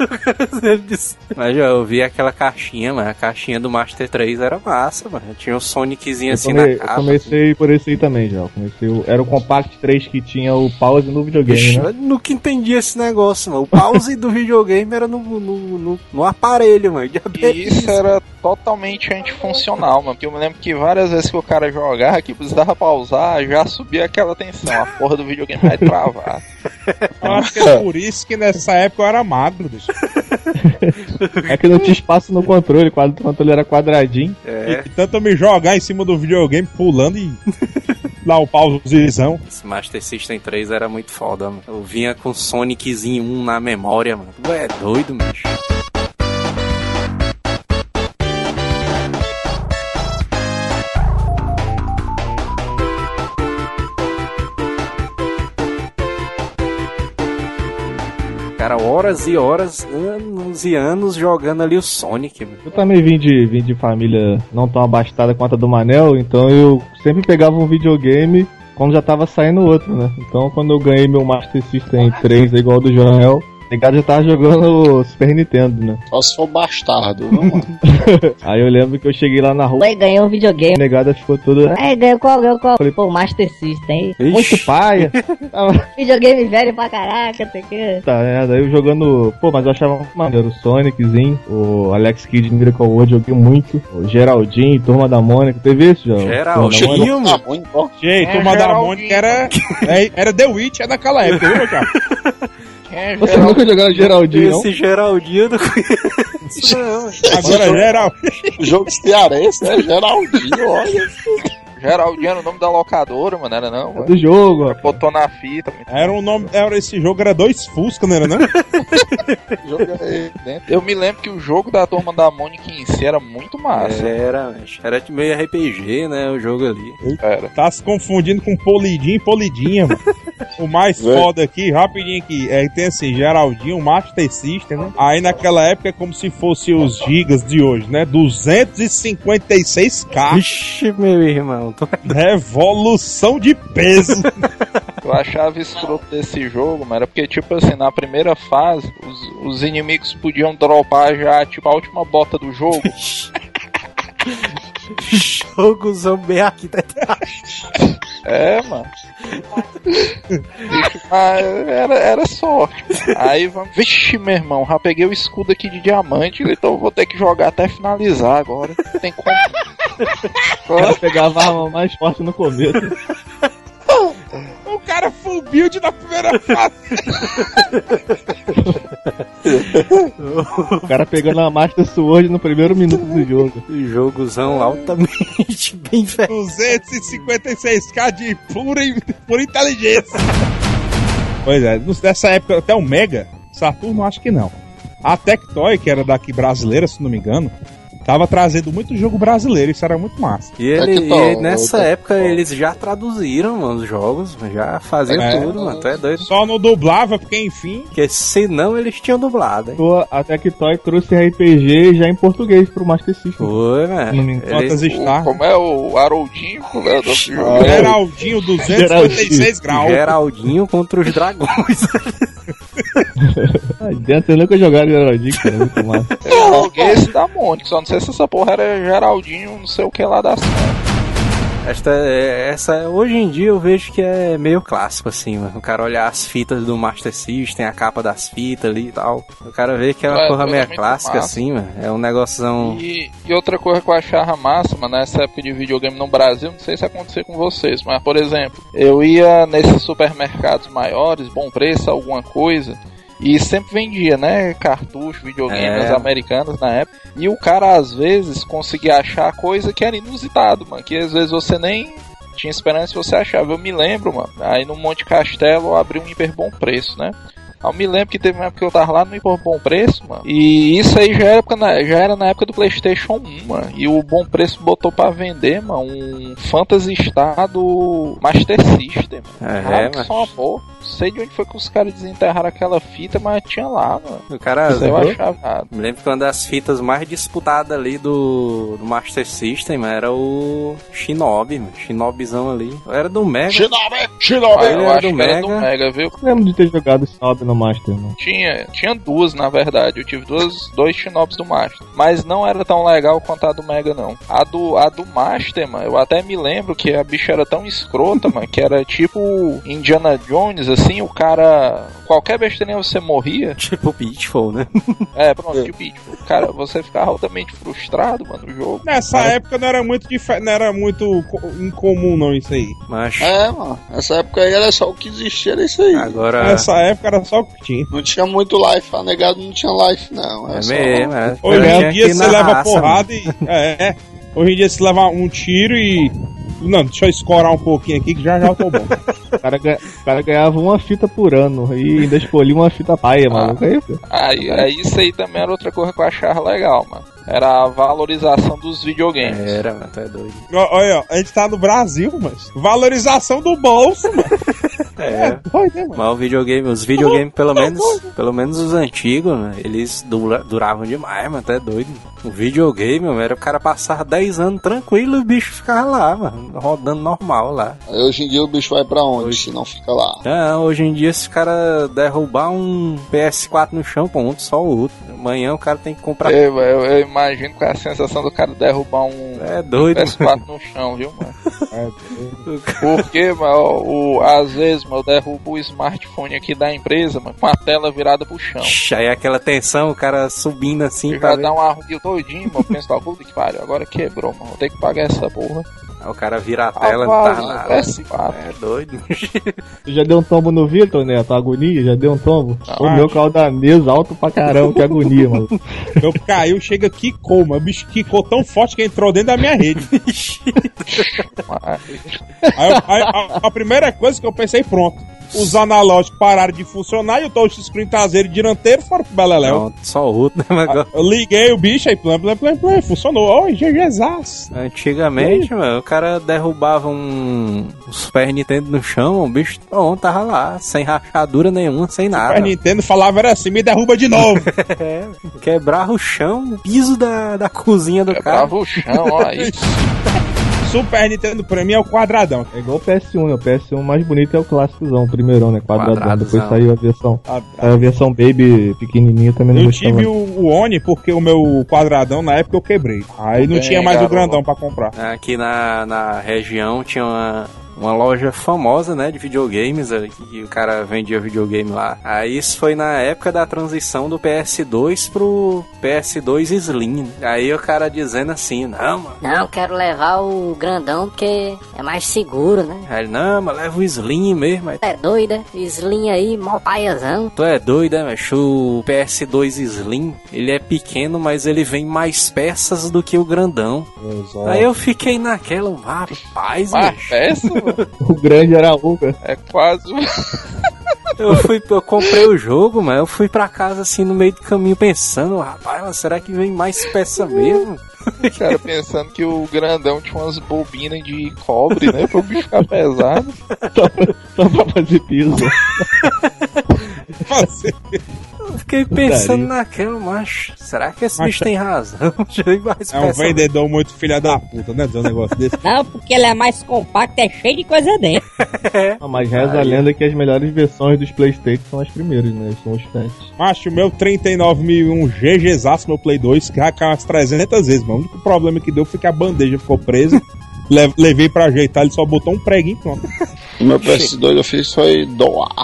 Mas eu vi aquela caixinha, mano. A caixinha do Master 3 era massa, mano. Tinha um Soniczinho assim come- na eu capa. comecei por esse aí também já. Eu comecei o- era o Compact 3 que tinha o pause no videogame, Bicho, né? eu nunca entendi esse negócio, mano. O pause do videogame era no, no, no, no aparelho, mano. E isso era totalmente antifuncional, mano. Porque eu me lembro que várias vezes que o cara jogava, que precisava pausar, já subia aquela tensão. A porra do videogame vai travar. *laughs* Eu acho que é por isso que nessa época eu era magro, bicho. *laughs* É que não tinha espaço no controle, quando o controle era quadradinho. É. E tanto eu me jogar em cima do videogame, pulando e. *laughs* Lá o pausezão. Esse Master System 3 era muito foda, mano. Eu vinha com Soniczinho 1 na memória, mano. Tu é doido, bicho. Cara, horas e horas, anos e anos jogando ali o Sonic, mano. Eu também vim de, vim de família não tão abastada quanto a do Manel, então eu sempre pegava um videogame quando já tava saindo outro, né? Então quando eu ganhei meu Master System 3 igual do O negado já tava jogando o Super Nintendo, né? Só se for bastardo, viu, mano? *laughs* Aí eu lembro que eu cheguei lá na rua, Oi, ganhou um a videogame. negada ficou toda. "Ah, É, ganhou qual, ganhou qual? Falei, Pô, Master System. Ixi. Muito paia. *laughs* Videogame velho pra caraca, sei que. Tá, é, daí eu jogando. Pô, mas eu achava maneiro. O Soniczinho, o Alex Kidd de Miracle World, joguei muito. O Geraldinho, Turma da Mônica. Teve esse, já? Geraldinho? Turma da Mônica? mano. Tá muito bom. Gente, É, Turma da Geraldinho. Mônica era, *laughs* é, era The Witcher naquela época, viu, meu cara? Quem é Você geral? nunca jogou Geraldinho, não? Esse Geraldinho eu não conheço, não. Agora geral. Jogo cearense, né? Geraldinho, olha. Geraldinho era o nome da locadora, mano, era não? É do jogo, ó. Botou na fita. Era um nome. Era, esse jogo era dois Fusca, não era não? *laughs* Eu me lembro que o jogo da turma da Mônica em si era muito massa. Era, mas era de meio RPG, né? O jogo ali. Era. Tá se confundindo com Polidinho e Polidinha, mano. O mais Vê. foda aqui, rapidinho aqui, é que tem assim, Geraldinho, Master System, né? Aí naquela época é como se fosse os gigas de hoje, né? 256k. Ixi, meu irmão. *laughs* Revolução de peso. *laughs* Eu achava escroto desse jogo, mano, era porque, tipo assim, na primeira fase, os, os inimigos podiam dropar já, tipo, a última bota do jogo. *laughs* Jogozão bem arquitetado. É, mano. Tipo, ah, era, era sorte. Aí vamos. Vixe, meu irmão, já peguei o escudo aqui de diamante, então eu vou ter que jogar até finalizar agora. Tem como. O cara pegava a arma mais forte no começo. *laughs* o cara full build na primeira fase. O cara pegando a Master Sword no primeiro minuto do jogo. Jogozão altamente *laughs* bem velho. 256k de pura, pura inteligência. Pois é, nessa época até o Mega, Saturno acho que não. A Tectoy, que era daqui brasileira, se não me engano, tava trazendo muito jogo brasileiro, isso era muito massa. E, ele, É e nessa eu- época eles já traduziram mano, os jogos, já faziam É. tudo, mano. Tu é doido. Só não dublava, porque enfim. Porque senão eles tinham dublado, hein? A Tectoy trouxe RPG já em português pro Master System. Foi. Quantas Ele- como é o Haroldinho? Como é o nome do Geraldinho, 256 graus. Geraldinho contra os dragões. *laughs* Dentro eu nunca jogaram Geraldinho, cara. Muito *laughs* massa. Eu joguei esse da Mônica, só não sei se essa porra era Geraldinho, não sei o que lá da Esta, essa, hoje em dia eu vejo que é meio clássico, assim, mano. O cara olhar as fitas do Master System, a capa das fitas ali e tal. O cara vê que é uma É, porra tudo meio clássica, massa. assim, mano. É um negócio. E, e outra coisa que eu achava massa, mano, nessa época de videogame no Brasil, não sei se acontecer com vocês, mas por exemplo, eu ia nesses supermercados maiores, bom preço, alguma coisa, e sempre vendia, né, cartucho, videogames É. americanos na época, e o cara às vezes conseguia achar coisa que era inusitado, mano, que às vezes você nem tinha esperança de você achava. Eu me lembro, mano, aí no Monte Castelo eu abri um hiper bom preço, né? Eu me lembro que teve uma época que eu tava lá no Hiper Bom Preço, mano. E isso aí já era, época na- já era na época do PlayStation 1, mano. E o Bom Preço botou pra vender, mano, um Phantasy Star do Master System, mano. É, que mas- só uma porra. Não sei de onde foi que os caras desenterraram aquela fita, mas tinha lá, mano. O cara. Eu eu achava. errado. me lembro que uma das fitas mais disputadas ali do, do Master System era o Shinobi, mano. Shinobizão ali. Era do Mega. Shinobi! Ah, Shinobi! ele eu era acho do que era do Mega. Mega, viu? Não lembro de ter jogado Snob no Master, não. Tinha, tinha duas, na verdade. Eu tive duas, dois Shinobis do Master. Mas não era tão legal quanto a do Mega, não. A do, a do Master, mano, eu até me lembro que a bicha era tão escrota, mano, que era tipo Indiana Jones, assim, o cara. Qualquer besteirinha você morria. *laughs* Tipo Pitfall, né? *laughs* É, pronto, tipo, tipo, o cara, você ficava altamente frustrado, mano, no jogo. Nessa época não era muito dife- não era muito co- incomum não isso aí. Mas É, mano. Essa época aí era só o que existia, era isso aí. agora. Nessa época era só o que tinha. Não tinha muito life, a negado não tinha life, não. É só... mesmo, é. Hoje Tinha em dia você leva raça, porrada e. É, é. Hoje em dia você leva um tiro e. Não, deixa eu escorar um pouquinho aqui que já já eu tô bom. *laughs* O cara, o cara ganhava uma fita por ano e ainda escolhia uma fita paia, maluco. Aí, Aí, aí isso aí também era outra coisa que eu achava legal, mano. Era a valorização dos videogames. Era, mano, é doido. Olha, ó, a gente tá no Brasil, mas. Valorização do bolso, mano. *laughs* É. Doido, né, mano? Mas o videogame, os videogames, pelo menos, pelo menos os antigos, né, eles dura- duravam demais, mano, até doido. O videogame, mano, era o cara passar 10 anos tranquilo e o bicho ficava lá, mano, rodando normal lá. Aí hoje em dia o bicho vai pra onde se não fica lá? Não, hoje em dia, se o cara derrubar um PS4 no chão, ponto, só o outro. Amanhã o cara tem que comprar. Eu, eu, eu imagino com a sensação do cara derrubar um É doido. PS4 no chão, viu, mano? *laughs* É, *laughs* Porque, mano, o, às vezes, mano, eu derrubo o smartphone aqui da empresa, mano, com a tela virada pro chão. Ixi, Aí aquela tensão, o cara subindo assim Eu já ver. dá um arruguinho todinho, mano. Penso, tá, puta que pariu, agora quebrou, mano. Vou ter que pagar essa porra. Aí o cara vira a tela, Ah, não tá nada. PS4. É doido. Tu já deu um tombo no Vitor, né? A tua agonia? Já deu um tombo? Não, o meu carro da mesa alto pra caramba, que agonia, mano. *laughs* Meu caiu, chega quicou, mano. O bicho quicou tão forte que entrou dentro da minha rede. *laughs* Aí, aí a, a primeira coisa que eu pensei, pronto. Os analógicos pararam de funcionar e o touchscreen traseiro e dianteiro foram pro Beleléu. Só o outro, né? Mas agora- Eu liguei o bicho aí, plum, plum, plum, plum, funcionou. Oi, GGzaço. Antigamente, mano, o cara derrubava um, Super Nintendo no chão, o bicho bom, tava lá, sem rachadura nenhuma, sem Super nada. Nintendo falava era assim, me derruba de novo. *laughs* É, quebrava o chão, o piso da, da cozinha do cara. Quebrava o chão, ó. Aí, *laughs* Super Nintendo pra mim é o quadradão. É igual o PS1, né? O PS1 mais bonito é o clássicozão, o primeirão, né? Quadradão. Quadradozão. Depois saiu a versão. A versão Baby pequenininha também não Eu gostava. tive o, o Oni porque o meu quadradão na época eu quebrei. Aí não Bem, tinha mais o garoto. grandão pra comprar. Aqui na, na região tinha uma, uma loja famosa, né, de videogames, ali, que o cara vendia videogame lá. Aí isso foi na época da transição do PS2 pro PS2 Slim. Aí o cara dizendo assim, não, mano. Não, quero levar o grandão porque é mais seguro, né? Aí ele, não, mas leva o Slim mesmo. Aí, É doida, Slim aí, mó paiazão. Tu é doido, né, macho? O PS2 Slim, ele é pequeno, mas ele vem mais peças do que o grandão. Aí eu fiquei naquela, rapaz, mas macho. Mano, O grande era a Uga. é quase. Eu fui, eu comprei o jogo, mas eu fui pra casa assim no meio do caminho pensando, rapaz, mas será que vem mais peça mesmo? O cara pensando que o grandão tinha umas bobinas de cobre, né? Pra o bicho ficar pesado. Só pra, só pra fazer piso. Fazer. Eu fiquei pensando Putaria. naquela, macho. Será que esse Mas bicho tem razão? *laughs* É um vendedor muito filha da puta, né? Dizer um negócio desse. Não, porque ele é mais compacto, é cheio de coisa dentro. *laughs* Ah, mas reza a lenda que as melhores versões dos Playstation são as primeiras, né? São os testes. Macho, o meu 39.001 GGzaço, meu Play 2, que já caiu umas 300 vezes, mano. O único problema que deu foi que a bandeja ficou presa. *laughs* Le- levei pra ajeitar, ele só botou um preguinho e pronto. O meu PS2 eu fiz foi doar.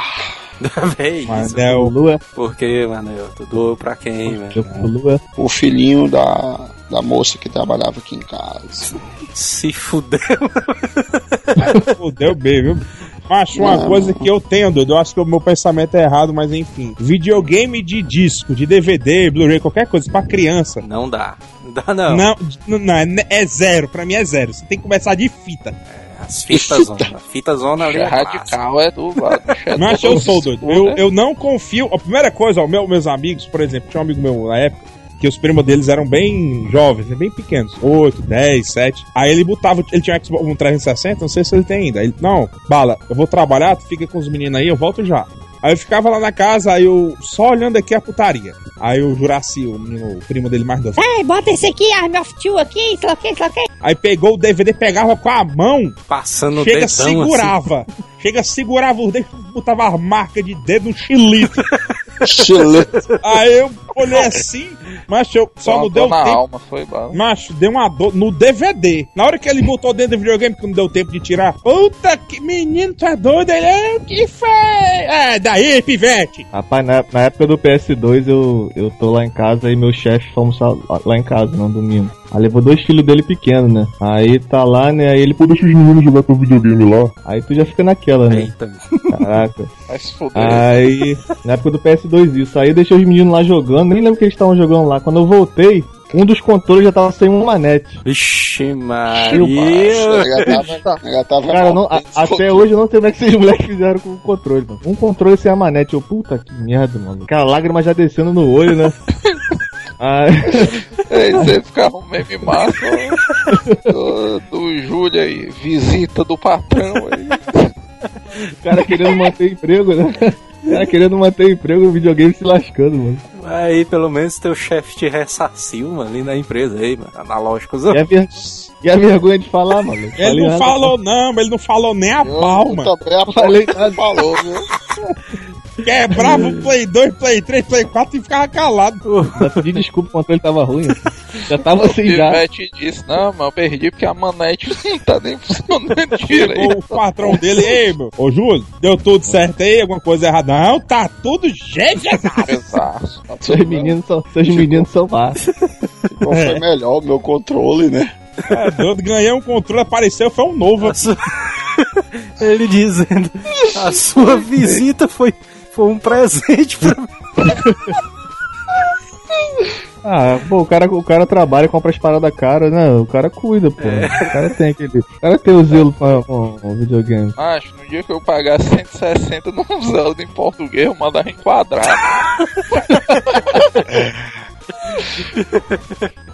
Véi, Mas isso. é o. Lua, Por que, mano? Eu tu doou pra quem, velho? Lua. O filhinho da, da moça que trabalhava aqui em casa. Se fudeu. Fudeu bem, viu? Macho, uma Não. coisa que eu tenho, doido, eu acho que o meu pensamento é errado, mas enfim. Videogame de disco, de DVD, Blu-ray, qualquer coisa pra criança. Não dá. Não dá, não. Não, não, é, é zero, pra mim é zero. Você tem que começar de fita. As fitas zona. A fita zona ali É é radical, é do lado. é Mas todo eu sou doido. Eu, né? eu não confio. A primeira coisa, ó, meu, meus amigos, por exemplo, tinha um amigo meu na época que os primos deles eram bem jovens, né, bem pequenos, 8, 10, 7. Aí ele botava, ele tinha um Xbox um 360, não sei se ele tem ainda. Ele, não, bala, eu vou trabalhar, tu fica com os meninos aí, eu volto já. Aí eu ficava lá na casa, aí eu só olhando aqui a putaria. Aí o Juraci, o, menino, o primo dele mais novo, Ei, bota esse aqui, Army of Two aqui, sei lá o que, sei lá o que. aí pegou o DVD, pegava com a mão, Passando o chega, dedão assim. segurava. Chega, segurava os dedos, botava as marcas de dedo no chilito. *laughs* Chile. Aí eu olhei assim, mas eu só não deu tempo. alma, foi bom. Macho, deu uma dor no DVD. Na hora que ele botou dentro do videogame, que não deu tempo de tirar. Puta que menino, tu é doido? Ele é o que foi? É, daí, pivete. Rapaz, na, na época do PS2 eu, eu tô lá em casa e meu chefe almoçar lá em casa, não domingo. Aí levou dois filhos dele pequenos, né? Aí tá lá, né? Aí ele, pô, deixa os meninos jogar com o videogame lá. Aí tu já fica naquela, né? Eita. Caraca. *laughs* Vai se fuder. Aí, na época do PS2 isso, aí eu deixei os meninos lá jogando, nem lembro o que eles estavam jogando lá. Quando eu voltei, um dos controles já tava sem uma manete. Vixe, Macho, Maria. ela *laughs* tava, Cara, não, a- até hoje eu não sei como é que esses moleques fizeram com o controle, mano. Um controle sem a manete. Eu, puta que merda, mano. Aquela lágrima já descendo no olho, né? *laughs* Aí, Aí *laughs* você ficava um meme massa ó, do, do Júlio aí, visita do patrão aí. O cara querendo manter emprego, né? O cara querendo manter emprego no videogame se lascando, mano. Aí pelo menos teu chefe te ressarciu, mano, ali na empresa aí, mano. Analógicos. E a, ver- e a vergonha de falar, mano. Ele Falei não nada. falou não, mas ele não falou nem a pau, mano. Também a Falei nada. falou, viu? Quebrava o Play 2, Play 3, Play 4 e ficava calado. Já pedi desculpa, o controle tava ruim. assim. Já tava assim já. Pivete disse, não, mas eu perdi porque a manete não tá nem funcionando direito. o patrão dele, ei, meu, ô Júlio, deu tudo certo aí? Alguma coisa errada? Não, tá tudo jeito, exato. Exato. Seus meninos são, seus meninos são massa. Qual foi melhor o meu controle, né? É doido, ganhei um controle, apareceu, foi um novo. *laughs* Ele dizendo, a sua visita foi, foi um presente pra mim. *laughs* Ah, pô, o cara, o cara trabalha, compra as paradas caras, né? O cara cuida, pô. O cara tem aquele. O cara tem o zelo pra, com o videogame. Acho, no dia que eu pagar 160 no Zelda em português, eu mandar enquadrar. *laughs*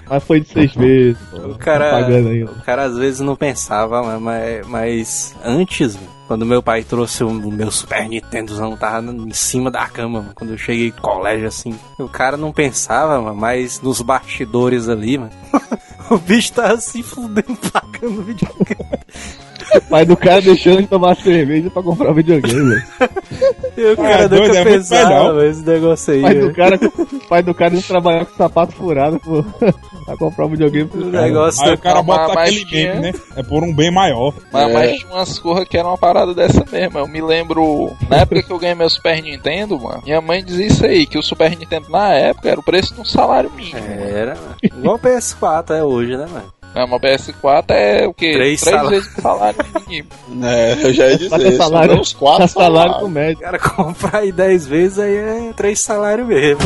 Mas foi de seis meses, pô. O cara, Tá o cara às vezes não pensava, mas- mas, mas antes, mano, quando meu pai trouxe o meu Super Nintendozão, tava em cima da cama, mano, quando eu cheguei no colégio, assim, o cara não pensava, mano, mas nos bastidores ali, mano, *laughs* o bicho tava se fudendo pagando videogame. O pai do cara deixando de tomar cerveja pra comprar o videogame. *laughs* E o cara é doido, nunca é muito pensava, esse negócio aí. O pai do cara, o pai do cara indo trabalhar com sapato furado pô, pra comprar o videogame pro O negócio Aí o cara Não, bota aquele tinha- meme, né? É por um bem maior. Mas, É. mas tinha umas corras que era uma parada dessa mesmo. Eu me lembro, na época que eu ganhei meu Super Nintendo, mano, minha mãe dizia isso aí, que o Super Nintendo na época era o preço de um salário mínimo. Era, mano. Igual o PS4 é hoje, né, mano? Não, mas o PS4 é o quê? Três Três salários. vezes o salário mínimo. É, eu já ia dizer, isso, salário, uns quatro salário salários. com médico. O cara comprar aí 10 vezes aí é três salários mesmo.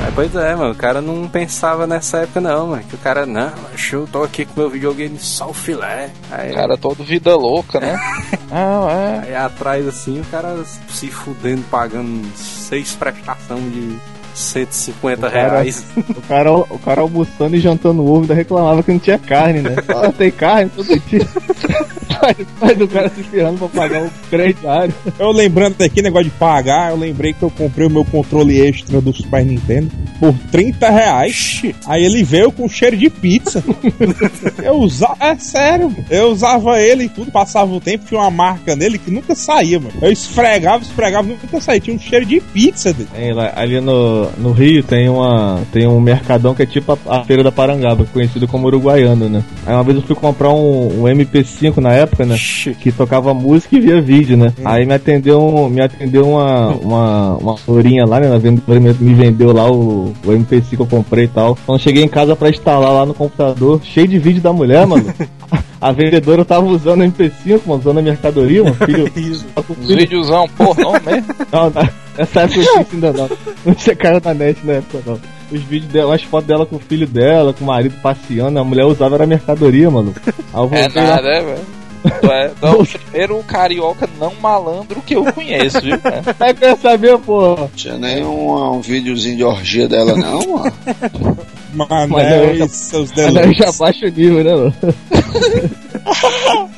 Mas, pois é, mano, o cara não pensava nessa época não, mano. Que o cara, não, mas eu tô aqui com meu videogame só o filé. Aí, O cara todo vida louca, né? *laughs* Ah, é. aí atrás assim, o cara se fudendo, pagando seis prestações de 150 O cara- reais. O cara, o cara almoçando e jantando ovo ainda reclamava que não tinha carne, né? *laughs* Ah, tem carne todo dia. Pai do cara se ferrando pra pagar o crediário. Eu lembrando aqui, negócio de pagar, eu lembrei que eu comprei o meu controle extra do Super Nintendo por 30 reais. Aí ele veio com cheiro de pizza. eu usava, é sério, mano. eu usava ele e tudo, passava o tempo, tinha uma marca nele que nunca saía, mano. Eu esfregava, esfregava, nunca saía, tinha um cheiro de pizza dele. Ali no, no Rio tem uma tem um mercadão que é tipo a, a feira da Parangaba, conhecido como Uruguaiano, né? Aí uma vez eu fui comprar um, um MP5 na época, né? Que tocava música e via vídeo, né? Aí me atendeu um- me atendeu uma uma uma florinha lá, né? Me, me vendeu lá o, o MP5 que eu comprei e tal. Quando cheguei em casa pra instalar lá no computador, cheio de vídeo da mulher, mano. *laughs* A vendedora tava usando o MP5, mano, usando a mercadoria, mano. *laughs* Filho, tá com Os filho- videozão pornô mesmo. não, na- *laughs* nessa época eu isso ainda não. Não tinha cara na net na época não. Os vídeos dela, as fotos dela com o filho dela, com o marido passeando, a mulher usava era mercadoria, mano. Aí eu É lá- nada, é, velho. Tu é, tu é o primeiro carioca não malandro que eu conheço, viu? Aí *laughs* que eu ia saber, pô. Tinha nem um, um videozinho de orgia dela, não, mano. Mas, Mas eu já- seus delícias. já baixa o nível, né, mano? *laughs*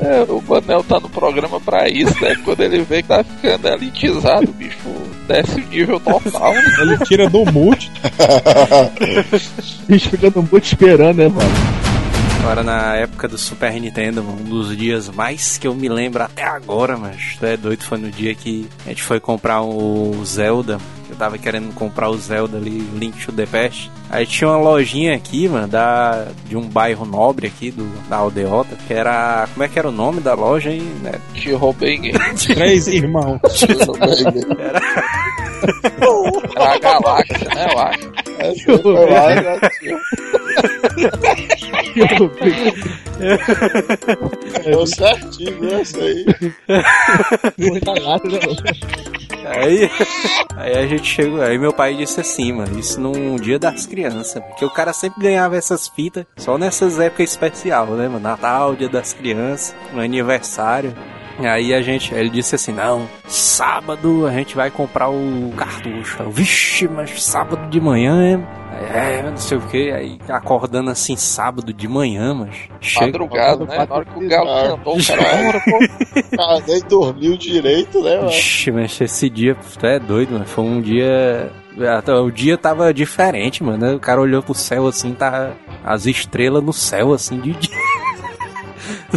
É, o Manel tá no programa pra isso, né? Quando ele vê que tá ficando elitizado, o bicho desce o nível total. né? Ele tira do mute. *laughs* Bicho ficando muito esperando, né, mano? Agora na época do Super Nintendo, um dos dias mais que eu me lembro até agora, mas é doido, foi no dia que a gente foi comprar o Zelda. Eu tava querendo comprar o Zelda ali, Link to the Past. Aí tinha uma lojinha aqui, mano, da, de um bairro nobre aqui, do, da Aldeota, que era. Como é que era o nome da loja aí, né? Game. Três irmãos. *laughs* Era, Era a galáxia, né? Eu acho. Lá, já tinha. Deu certinho, viu? Essa aí. Né, mano? Aí, *laughs* aí a gente chegou, aí meu pai disse assim, mano, isso num dia das crianças, porque o cara sempre ganhava essas fitas só nessas épocas especiais, né, mano? Natal, dia das crianças, aniversário. Aí a gente, ele disse assim, não, sábado a gente vai comprar o cartucho. Eu, Vixe, mas sábado de manhã é, é, não sei o que, aí acordando assim sábado de manhã, mas chega. Madrugada, né? Na hora que o galo cantou, o cara, cara *laughs* nem dormiu direito, né, mano? Ixi, mas esse dia, tu é doido, mano. Foi um dia. O dia tava diferente, mano. O cara olhou pro céu assim, tá as estrelas no céu, assim, de dia.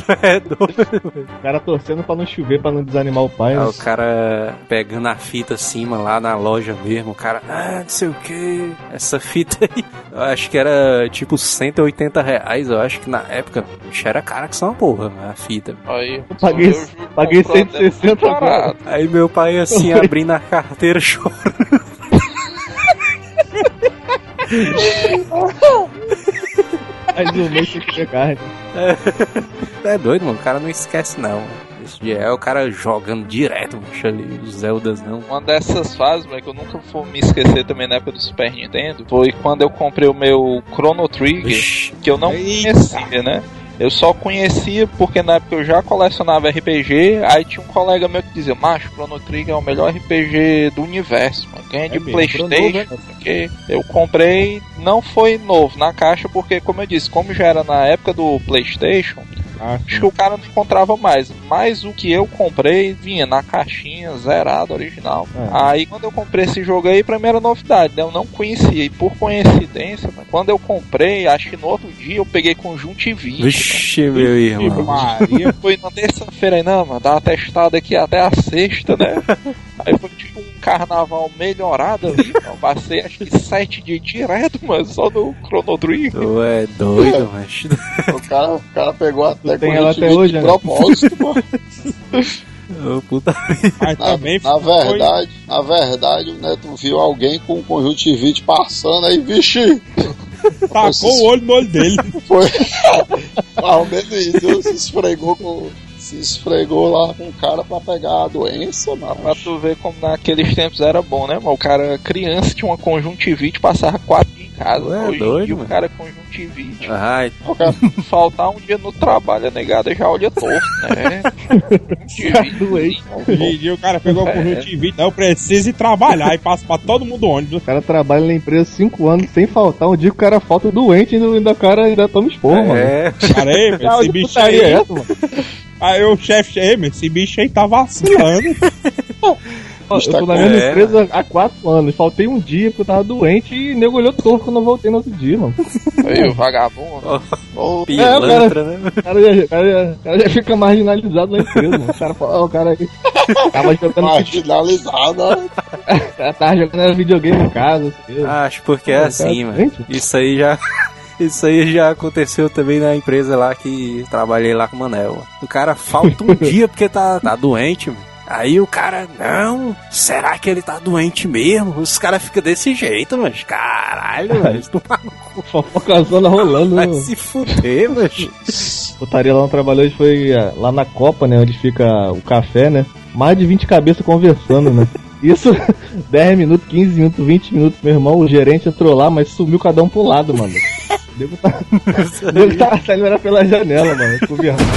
*laughs* é doido. O cara torcendo pra não chover, pra não desanimar o pai. Aí né? o cara pegando a fita acima lá na loja mesmo, o cara, ah, não sei o que, essa fita aí, eu acho que era tipo 180 reais, eu acho que na época, bicho, era cara que só uma porra, a fita. Aí, Eu paguei, eu paguei comprando, 160 agora. barato. Aí meu pai assim, abrindo a carteira, *laughs* chorando. Mas o mês que ter carne. *laughs* É doido, mano, o cara não esquece não. Esse dia é o cara jogando direto, bicho, ali, os Zeldas não. Uma dessas fases, mas que eu nunca vou me esquecer também na época do Super Nintendo, foi quando eu comprei o meu Chrono Trigger, Vixe, que eu não Eita. conhecia, né? Eu só conhecia porque na época eu já colecionava RPG, aí tinha um colega meu que dizia, macho, Chrono Trigger é o melhor RPG do universo, mano. Ganha de mesmo, Playstation, porque eu comprei, não foi novo na caixa, porque como eu disse, como já era na época do Playstation, Ah, acho que o cara não encontrava mais. Mas o que eu comprei vinha na caixinha, zerado, original. É. Aí quando eu comprei esse jogo aí, pra mim era novidade, né? Eu não conhecia. E por coincidência, mano, quando eu comprei, acho que no outro dia eu peguei conjuntivite. Vixe, meu irmão. Maria. Foi na terça-feira aí, não, mano, dá uma testada aqui até a sexta, né? *laughs* aí foi tipo carnaval melhorado ali, mano. Eu Passei acho que sete dias direto, mano, só no Chrono Trigger. Tu é doido, mas. O cara, o cara pegou até tem ela até hoje, de né? propósito, pô. Ô, puta Mas Na, também na foi- verdade, na verdade, o Neto viu alguém com conjuntivite passando aí, vixe, tacou o olho no olho dele. foi *laughs* ao menos isso, se esfregou com se esfregou lá com o cara pra pegar a doença, Pra mano. tu ver como naqueles tempos era bom, né, mano? O cara, criança, tinha uma conjuntivite, passava quatro dias em casa. Ué, Hoje doido, dia mano. o cara é conjuntivite. Ai, O cara, *laughs* Faltar um dia no trabalho, a negada já olha torto, né? *laughs* Conjuntivite. Hoje dia o cara pegou o É. conjuntivite, não, eu preciso ir trabalhar e passa pra todo mundo ônibus. O cara trabalha na empresa 5 anos sem faltar. Um dia que o cara falta doente e ainda o cara ainda toma esporro, mano. é. Cara, Ah, *laughs* esse bicho aí. é essa, mano? Aí o chefe, ei, meu, esse bicho aí tá vacilando. *laughs* Ó, Eu tô na É, mesma empresa há 4 anos. Faltei um dia porque eu tava doente e o nego olhou torto quando eu voltei no outro dia, mano. Aí, o vagabundo. ô, Pilantra, né? O cara já, o cara já- o cara já fica marginalizado na empresa, mano. O cara fala, ó, o cara aí tava jogando, *laughs* marginalizado, né? *laughs* tava jogando videogame em casa. Assim, Acho porque é Pô, assim, cara, mano. Isso aí já. Isso aí já aconteceu também na empresa lá que trabalhei lá com o Manel. mano. O cara falta um *laughs* dia porque tá, tá doente, mano. Aí o cara, não, será que ele tá doente mesmo? Os caras ficam desse jeito, mas caralho, *laughs* velho. Tu Fofocazona *laughs* rolando. vai né? se fuder, mano. Putaria lá no trabalho hoje foi ah, lá na Copa, né? Onde fica o café, né? Mais de 20 cabeças conversando, né? Isso, 10 minutos, 15 minutos, 20 minutos, meu irmão, o gerente entrou lá, mas sumiu cada um pro lado, mano. O nego tá, nego tá saindo era pela janela, mano, com vergonha.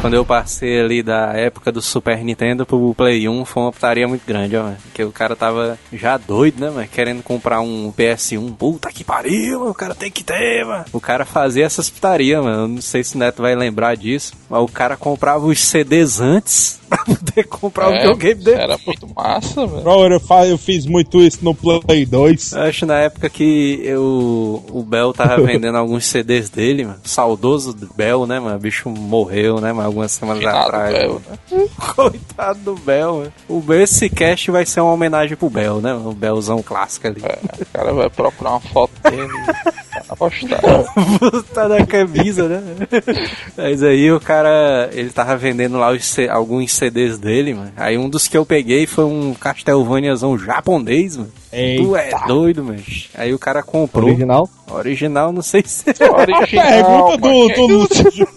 Quando eu passei ali da época do Super Nintendo pro Play 1, foi uma putaria muito grande, ó, mano. Porque o cara tava já doido, né, mano? Querendo comprar um PS1. Puta que pariu, mano. O cara tem que ter, mano. O cara fazia essas putarias, mano. Não sei se o Neto vai lembrar disso. Mas o cara comprava os CDs antes pra poder comprar o É, videogame dele. Era muito massa, velho. Bro, eu, fa- eu fiz muito isso no Play 2. Eu acho na época que eu, o Bel tava *laughs* vendendo alguns CDs dele, mano. Saudoso do Bel, né, mano? O bicho morreu, né, mano? Algumas semanas Finado, atrás. né? *laughs* Coitado do Bel, mano. O Bel, esse cast vai ser uma homenagem pro Bel, né? O Belzão clássico ali. É, o cara vai procurar uma foto dele e postar. *laughs* tá na camisa, né? Mas aí o cara, ele tava vendendo lá os alguns CDs dele, mano. Aí um dos que eu peguei foi um Castlevaniazão japonês, mano. Tu é doido, mano. Aí o cara comprou. Original? Original, não sei se. *laughs* Original, Pergunta do, do Lúcio.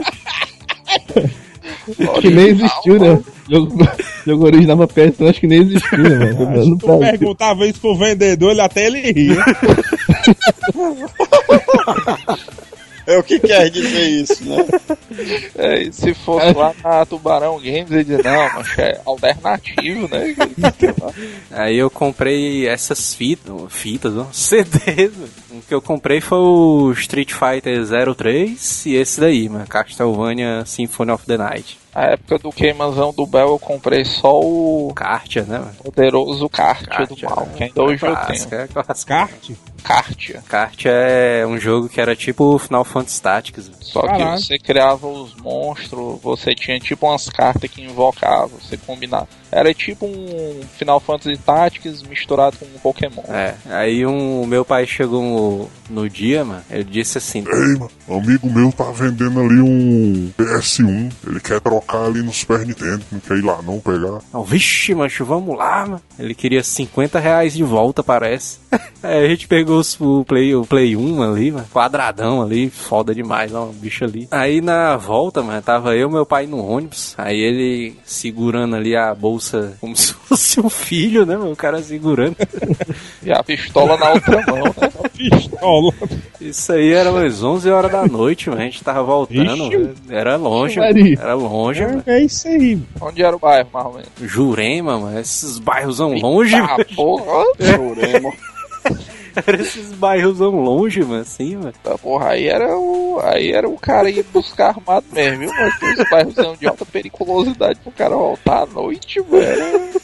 Que nem existiu, né? Jogo, jogo original pra PS, acho que nem existiu, né, mano? No Tu perguntava isso pro vendedor, ele até ele ria. *laughs* *laughs* É o que quer dizer isso, né? É, e se fosse lá na Tubarão Games, ele dizia, não, mas é alternativo, né? *laughs* Aí eu comprei essas fitas, fitas, não, *laughs* CDs. O que eu comprei foi o Street Fighter 03 e esse daí, mano, Castlevania Symphony of the Night. Na época do queimazão do Bell, eu comprei só o Kartia, né, mano? poderoso Kartia, do Kartia, mal, né? que ainda hoje eu tenho. Clássico, é clássico. Kart? Kartia. Kartia é um jogo que era tipo Final Fantasy Tactics. Só que Caralho. você criava os monstros, você tinha tipo umas cartas que invocava, você combinava. Era tipo um Final Fantasy Tactics misturado com um Pokémon. É, aí um, o meu pai chegou no, no dia, mano, ele disse assim, Ei, mano, um amigo meu tá vendendo ali um PS1. Ele quer trocar ali no Super Nintendo. Não quer ir lá não pegar. Não, vixe, macho, vamos lá, mano. Ele queria 50 reais de volta, parece. *laughs* Aí a gente pegou os- o Play, o Play 1 ali, mano. Quadradão ali, foda demais, ó, o bicho ali. Aí na volta, mano, tava eu e meu pai no ônibus. Aí ele segurando ali a bolsa como *laughs* se fosse um filho, né, mano? O cara segurando. *laughs* E a pistola na outra mão, *laughs* né? Pistola. Isso aí era umas 11 horas da noite, mano. A gente tava voltando. Velho. Era longe, mano. Era longe, mano. É, é isso aí. Onde era o bairro, mais ou menos? Jurema, mano. Esses bairros são longe, Ah, mano. porra! Jurema. *laughs* Era esses bairros longe, mano, assim, mano. Tá, Porra, aí era o. Aí era o cara ir buscar armado mesmo, viu? Mas tem os bairros de alta periculosidade pro cara voltar à noite, velho.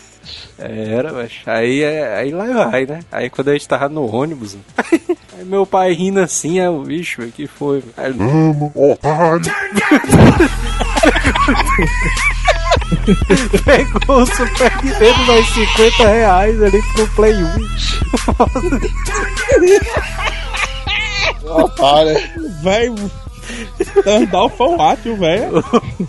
Era, mas aí, é- aí lá vai, né? Aí quando a gente tava no ônibus, *laughs* aí meu pai rindo assim, é o bicho, o que foi? mano? Aí ele, Vamos, otário. *laughs* *laughs* pegou o Super Nintendo mais 50 reais ali pro Play 1. *laughs* Otário. Velho. Standoff foi um átio, velho.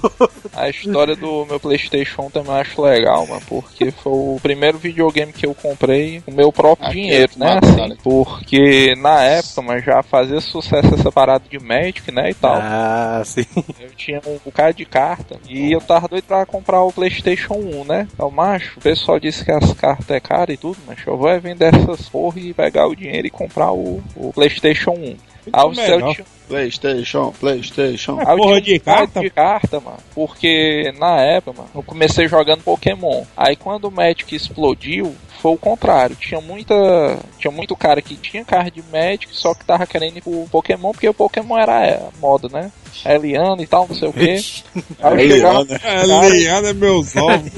*laughs* A história do meu PlayStation também eu acho legal, mano, porque foi o primeiro videogame que eu comprei com o meu próprio dinheiro, né? que Assim, porque na época, mas já fazia sucesso essa parada de Magic, né? E tal. Ah, sim. Eu tinha um bocado de carta e eu tava doido pra comprar o PlayStation 1, né? Então, macho, o pessoal disse que as cartas é caro e tudo, mas eu vou é vender essas porra e pegar o dinheiro e comprar o, o PlayStation 1. Aí o céu tinha Playstation, Playstation. Eu porra de carta? de carta, mano. Porque na época, mano, eu comecei jogando Pokémon. Aí quando o Magic explodiu, foi o contrário. Tinha muita. Tinha muito cara que tinha carta de Magic, só que tava querendo ir pro Pokémon, porque o Pokémon era a moda, né? Eliana e tal, não sei o quê. *laughs* Aí eu chegava. Eliana. Eliana é meus ovos.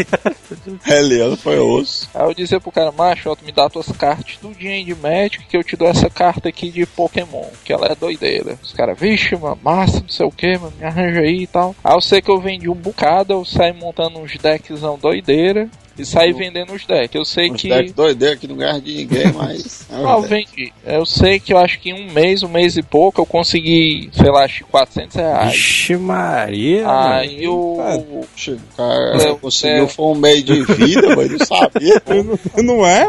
Eliana foi osso. Aí eu dizia pro cara, macho, ó, tu me dá tuas cartas tudinho aí de Magic que eu te dou essa carta aqui de Pokémon, que ela é doideira. Os caras, vixe, mano, massa, não sei o que, mano, me arranja aí e tal. Aí eu sei que eu vendi um bocado, eu saí montando uns deckzão doideira e saí vendendo os decks. Eu sei Uns que. deck doideira que não ganha de ninguém, *laughs* mas. é Ah, eu vendi. Eu sei que eu acho que em um mês, um mês e pouco, eu consegui, sei lá, acho que 400 reais. Vixe Maria, Aí mano. eu. O cara Eu- conseguiu é. foi um meio de vida, mas não sabia. *laughs* Não é?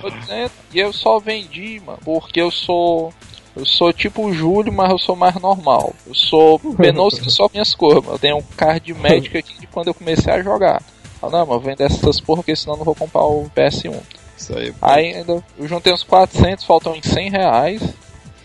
Tô dizendo, e eu só vendi, mano, porque eu sou. Eu sou tipo o Júlio, mas eu sou mais normal. Eu sou penoso que só minhas mano. Eu tenho um card de Magic aqui de quando eu comecei a jogar. Eu, não, mas vender essas porra, porque senão eu não vou comprar o PS1. Isso aí. Aí ainda, eu juntei uns 400, faltam uns 100 reais.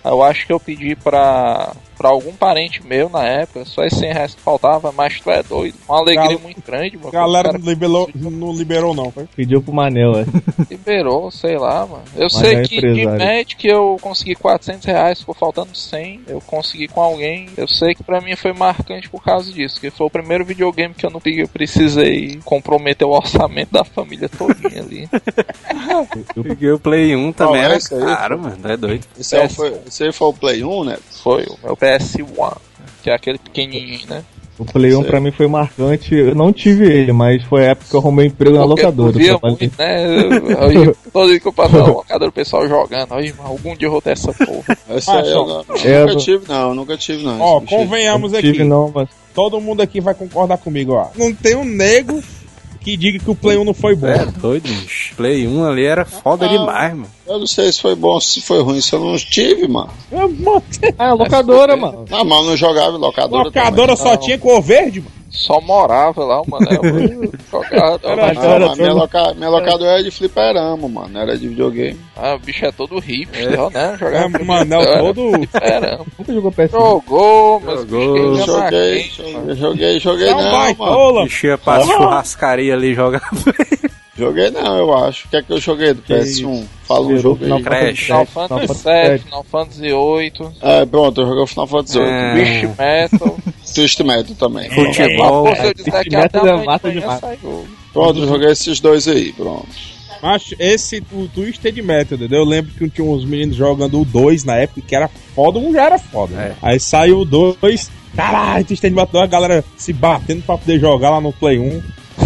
Eu acho que eu pedi pra, pra algum parente meu na época, só esses 100 reais que faltava, mas tu é doido. Uma alegria Gal- muito grande, mano. A galera cara não liberou, não liberou não, foi? Pediu pro Manel, é. *laughs* Liberou, sei lá, mano. Eu Mas sei é que de empresário. Magic eu consegui 400 reais, ficou faltando 100. Eu consegui com alguém. Eu sei que pra mim foi marcante por causa disso, que foi o primeiro videogame que eu não peguei, eu precisei comprometer o orçamento da família todinha ali. *laughs* Peguei o Play 1 também, é era caro, mano. É doido. Esse, aí foi, esse aí foi o Play 1, né? Foi o meu PS1, que é aquele pequenininho, né? O Play 1 Sei. pra mim foi marcante. Eu não tive ele, mas foi a época que eu arrumei emprego na locadora. eu muito, né? Eu- eu- *laughs* Todo dia que eu passava na locadora, o pessoal jogando. Aí, mano, algum dia eu vou ter essa porra. *laughs* Esse Ah, eu não- É, nunca tive, não. Nunca tive, não. Ó, convenhamos não aqui. tive não, mas Todo mundo aqui vai concordar comigo, ó. Não tem um nego que diga que o Play 1 não foi bom. É doido, bicho. Play 1 ali era foda Ah. demais, mano. Eu não sei se foi bom, se foi ruim, se eu não tive, mano. Eu botei- Ah, locadora, mano. Não, mas eu não jogava em locadora. Locadora também, só não. tinha cor verde, mano. Só morava lá, o Manel. *laughs* jogava. Era- era mas minha, loca... minha locadora era de fliperama, mano. Era de videogame. Ah, o bicho é todo hipster, ó, né? Jogava É, Manel era todo- fliperama. Nunca jogou PS1. Jogou, mas Jogou. Eu joguei, mano. joguei, joguei, joguei Não, não, vai, mano. tola. Enchia pra Porra. churrascaria ali jogar. *laughs* Joguei não, eu acho. O que é que eu joguei do PS1? Fala um jogo aí. Crash. Final Final Fantasy VII. Final Fantasy VIII, É, pronto, eu joguei o Final Fantasy VIII. É. Wish Metal. *laughs* Twist Metal também. Futebol. Que até Metal é amanhã mata demais. Pronto, eu joguei esses dois aí, pronto. Mas esse, o Twisted Metal, entendeu? Eu lembro que tinha uns meninos jogando o 2 na época, que era foda, um já era foda. né? Aí saiu o 2, caralho, Twisted Metal 2, a galera se batendo pra poder jogar lá no Play 1.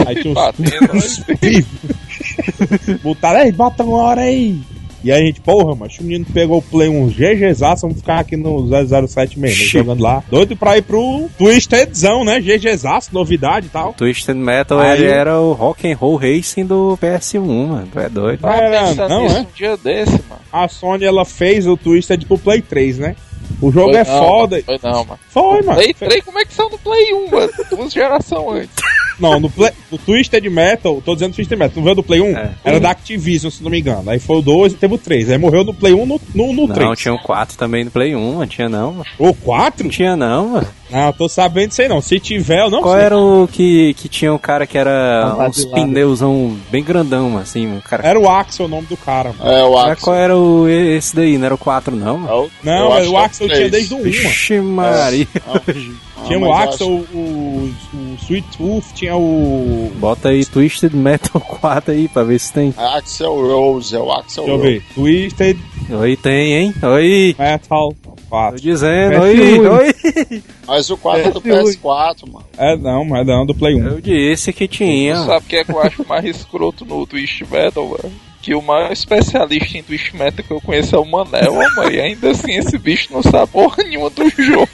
Aí tinha uns, *laughs* batendo, uns pifos. *laughs* Botaram, ei, bota uma hora aí. E aí a gente, porra, mas o menino pegou o Play 1 GGzaço, vamos ficar aqui no 007 mesmo, jogando lá. Doido pra ir pro Twistedzão, né? GGzaço, novidade e tal. Twisted Metal, Aí- ele era o rock and roll racing do PS1, mano. Tu é doido. Tava Era, não, é? um dia desse, mano. A Sony, ela fez o Twisted pro Play 3, né? O jogo Foi é não, foda. mano, Foi não, mano. Foi, mano. Play 3, como é que saiu no Play 1, mano? Duas gerações antes. *laughs* Não, no, play, no Twisted Metal, tô dizendo Twisted Metal, não veio do Play 1? É. Era da Activision, se não me engano. Aí foi o 2 e teve o 3. Aí morreu no Play 1 no, no, no 3. Não, tinha um 4 também no Play 1, mano. Tinha não, mano. O 4? Não tinha não, mano. Não, tô sabendo disso aí não. Se tiver, eu não Qual sei. era o que, que tinha um cara que era Tá uns vacilado. pneuzão bem grandão, mano, assim, um cara. Era o Axel o nome do cara. Mano. É, o Mas Axel. qual era o, esse daí? Não era o 4 não, mano? É o- Não, eu acho o que é Axel três. tinha desde o 1, mano. Vixe Maria. Ah, Tinha mas o Axel, o, o Sweet Tooth, tinha o. Bota aí Twisted Metal *laughs* 4 aí pra ver se tem. Axel Rose, é o Axel Deixa eu Rose. ver. Twisted Oi, tem, hein? Oi. Metal Tô 4. dizendo, PS1. oi, oi. Mas o 4 é do É, PS4, mano. É, não, mas não, do Play 1. Eu disse que tinha. Tu sabe o que é que eu acho mais escroto no Twist Metal, mano? Que o maior especialista em Twist Metal que eu conheço é o Manel, ó, mano. E ainda assim esse bicho não sabe porra nenhuma do jogo.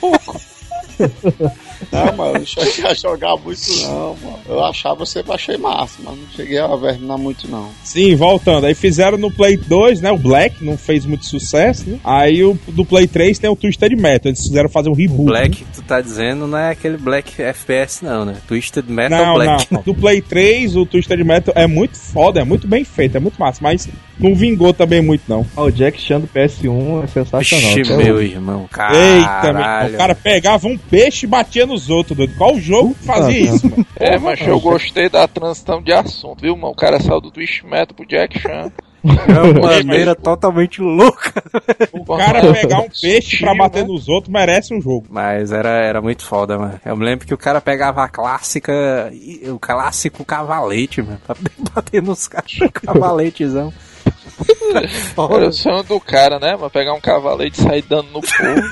*laughs* Não, mano, não cheguei a jogar muito não, mano. Eu achava, eu sempre achei massa, mas não cheguei a verminar muito não. Sim, voltando. Aí fizeram no Play 2, né? O Black não fez muito sucesso, né? Aí o do Play 3 tem o Twisted Metal. Eles fizeram fazer um reboot. Black que tu tá dizendo não é aquele Black FPS não, né? Twisted Metal Não, Black. não. Do Play 3, o Twisted Metal é muito foda, é muito bem feito, é muito massa, mas não vingou também muito, não. Ah, o Jack Chan do PS1 é sensacional. Vixe, meu irmão, Eita, meu, o cara pegava um peixe e batia nos outros, doido. Qual jogo que fazia Ah, isso, mano? É, mas eu gostei da transição de assunto, viu, mano? O cara saiu do Twist Metal pro Jack Chan. É uma maneira totalmente louca. O cara pegar um *laughs* peixe pra bater nos outros merece um jogo. Mas era, era muito foda, mano. Eu me lembro que o cara pegava a clássica, o clássico cavalete, mano, pra *laughs* bater nos caras com *laughs* cavaletezão. Olha o sonho do cara, né, mano? Pegar um cavalete e sair dando no povo.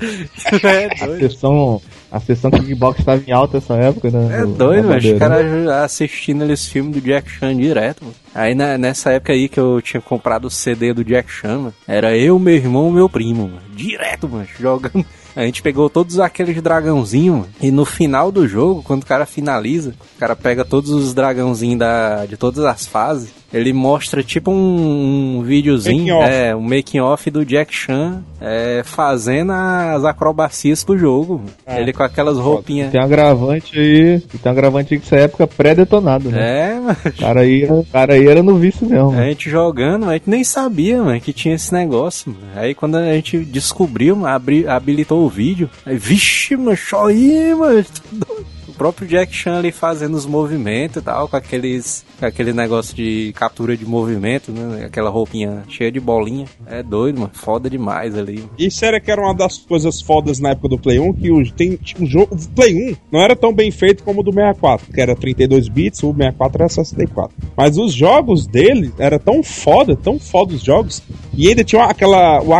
*laughs* É A sessão, a sessão Kickbox estava em alta essa época, né? É doido, mas os bandeira. caras assistindo eles filmes do Jack Chan direto, mano. Aí na- nessa época aí que eu tinha comprado o CD do Jack Chan, mano, era eu, meu irmão e meu primo, mano. Direto, mano, *laughs* jogando. A gente pegou todos aqueles dragãozinhos. E no final do jogo, quando o cara finaliza, o cara pega todos os dragãozinhos da, de todas as fases. Ele mostra tipo um, um videozinho, Making é, um making off do Jack Chan é, fazendo as acrobacias pro jogo. É. Ele com aquelas roupinhas. Tem um agravante aí, tem um agravante aí que essa época pré-detonado, né? É, mano. O cara aí, o cara aí era no vício mesmo. A gente jogando, a gente nem sabia, mano, que tinha esse negócio, mano. Aí quando a gente descobriu, abri, habilitou o vídeo, aí, vixe, mano, aí, mano. *laughs* O próprio Jack Chan ali fazendo os movimentos e tal, com aqueles. Com aquele negócio de captura de movimento, né? Aquela roupinha cheia de bolinha. É doido, mano. Foda demais ali. Isso era que era uma das coisas fodas na época do Play 1, que o, tem, tinha um jogo, o Play 1 não era tão bem feito como o do 64, que era 32 bits, o 64 era 64. Mas os jogos dele era tão foda, tão foda os jogos, e ainda tinha aquela, o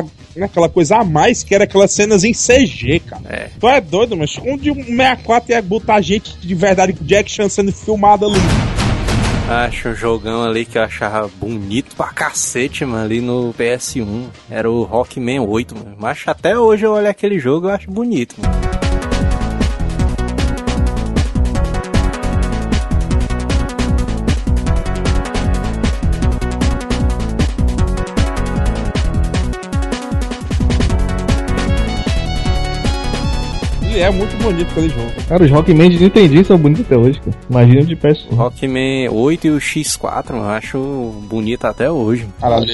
aquela coisa a mais, que era aquelas cenas em CG, cara. É. Tu é doido, mas onde um 64 ia botar gente de verdade com Jack Chan sendo filmado ali? Acho um jogão ali que eu achava bonito pra cacete, mano, ali no PS1. Era o Rockman 8, mano. Mas até hoje eu olho aquele jogo e acho bonito, mano. Ele é muito bonito aquele jogo. Cara, os Rockman de Nintendinho são bonitos até hoje, cara. Imagina de PS1. O Rockman 8 e o X4, mano, eu acho bonito até hoje. Caralho.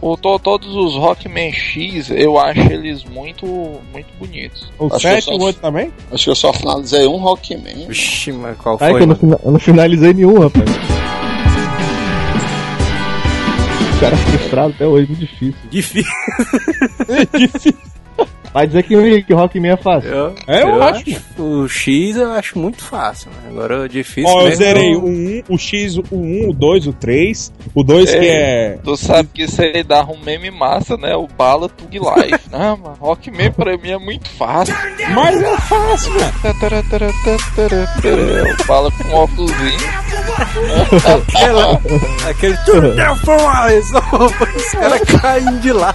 O, to- todos os Rockman X, eu acho eles muito, muito bonitos. O Acho 7 que e o só- 8 também? Acho que eu só finalizei um Rockman. Vixe, mas qual Ai, que foi? eu não, eu não finalizei nenhum, rapaz. O cara frustrado até hoje, muito difícil. *laughs* *laughs* Difícil. Vai dizer que, que Rockman é fácil. Eu, É, eu acho. O X eu acho muito fácil, né? Agora o difícil Ó, eu zerei é o 1, o X, o 1, o 2, o 3. O 2 que é. Tu sabe que isso aí dá um meme massa, né? O Bala Tug Life. Não, mano, Rockman pra mim é muito fácil. Mas é fácil, mano. O Bala com um óculosinho. Aquela, aquele os caras caindo de lá.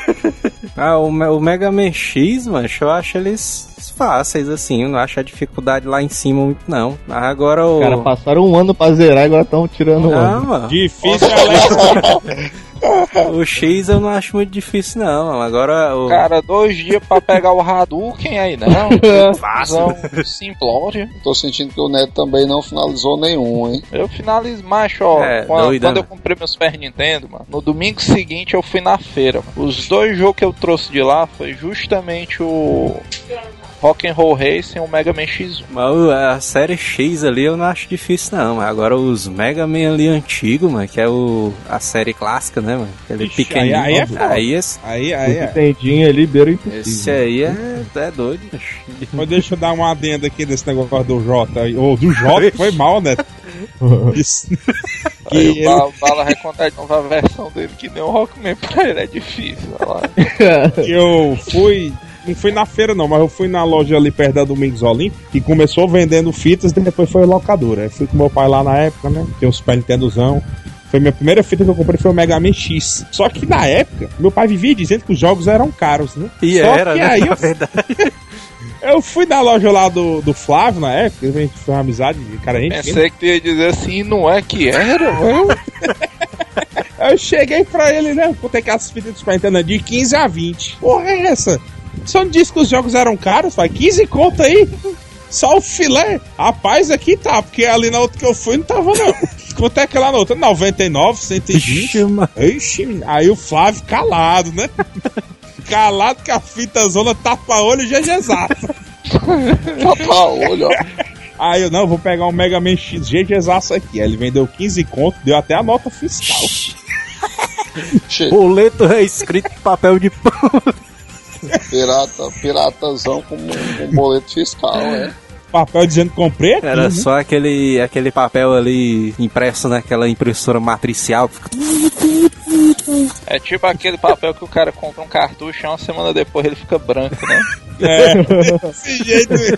*laughs* ah, o, o Mega Man X, mano, eu acho eles fáceis, assim, eu não acho a dificuldade lá em cima muito, não. Mas agora o... Os caras passaram um ano pra zerar e agora estão tirando um ano. mano, Difícil é *laughs* o X eu não acho muito difícil, não. Agora o... Cara, dois dias pra pegar o Hadouken aí, não. *laughs* Fácil. Simplória. Tô sentindo que o Neto também não finalizou nenhum, hein? Eu finalizo, macho, ó. É, quando, doida, quando eu né? comprei meu Super Nintendo, mano, no domingo seguinte eu fui na feira. Mano. Os dois jogos que eu trouxe de lá foi justamente o Rock'n'Roll Racing e o Mega Man X1. Mas a série X ali eu não acho difícil, não. Mas agora os Mega Man ali antigo, mano, que é o, a série clássica, né, mano? Aquele Ixi, pequenininho. aí- aí é aí esse, Aí, O aí, é. Nintendinho ali beira impossível. esse aí é, é doido. Mas deixa eu dar uma adenda aqui desse negócio do Jota. Ou do Jota, foi mal, né? *laughs* Que Aí ele, o Bala, vai contar de novo a versão dele, que nem o Rockman pra ele é difícil. *laughs* Eu fui. Não fui na feira não, mas eu fui na loja ali perto da Domingos Olímpico, que começou vendendo fitas e depois foi locadora. Aí fui com meu pai lá na época, né? Tem um Super Nintendozão. Foi a minha primeira fita que eu comprei foi o Mega Man X. Só que na época, meu pai vivia dizendo que os jogos eram caros, né? E Só era, que né? aí *laughs* Na eu, verdade. *laughs* eu fui na loja lá do, do Flávio na época, a gente foi uma amizade, cara, a gente Pensei que tu ia dizer assim, não é que era, *laughs* mano. Eu cheguei pra ele, né? Vou ter que as fitas do Super Nintendo de 15 a 20. Porra, é essa? Só não disse que os jogos eram caros, faz 15 conto aí. Só o filé. Rapaz, aqui tá, porque ali na outra que eu fui não tava não. Quanto é que lá na outra? 99, 120. Ixi, aí o Flávio calado, né? *laughs* calado que a fita zona tapa-olho já é exato. *laughs* Tapa olho, ó. Aí eu, não, vou pegar um Mega Man X GG exato aqui. Aí ele vendeu 15 conto, deu até a nota fiscal. *laughs* Boleto é escrito em papel de pão. Pirata, piratazão com, com boleto fiscal, é. Papel dizendo que comprei aqui. Era né? só aquele, aquele papel ali impresso naquela impressora matricial. É tipo aquele papel que o cara compra um cartucho e uma semana depois ele fica branco, né? *laughs* É, desse jeito mesmo.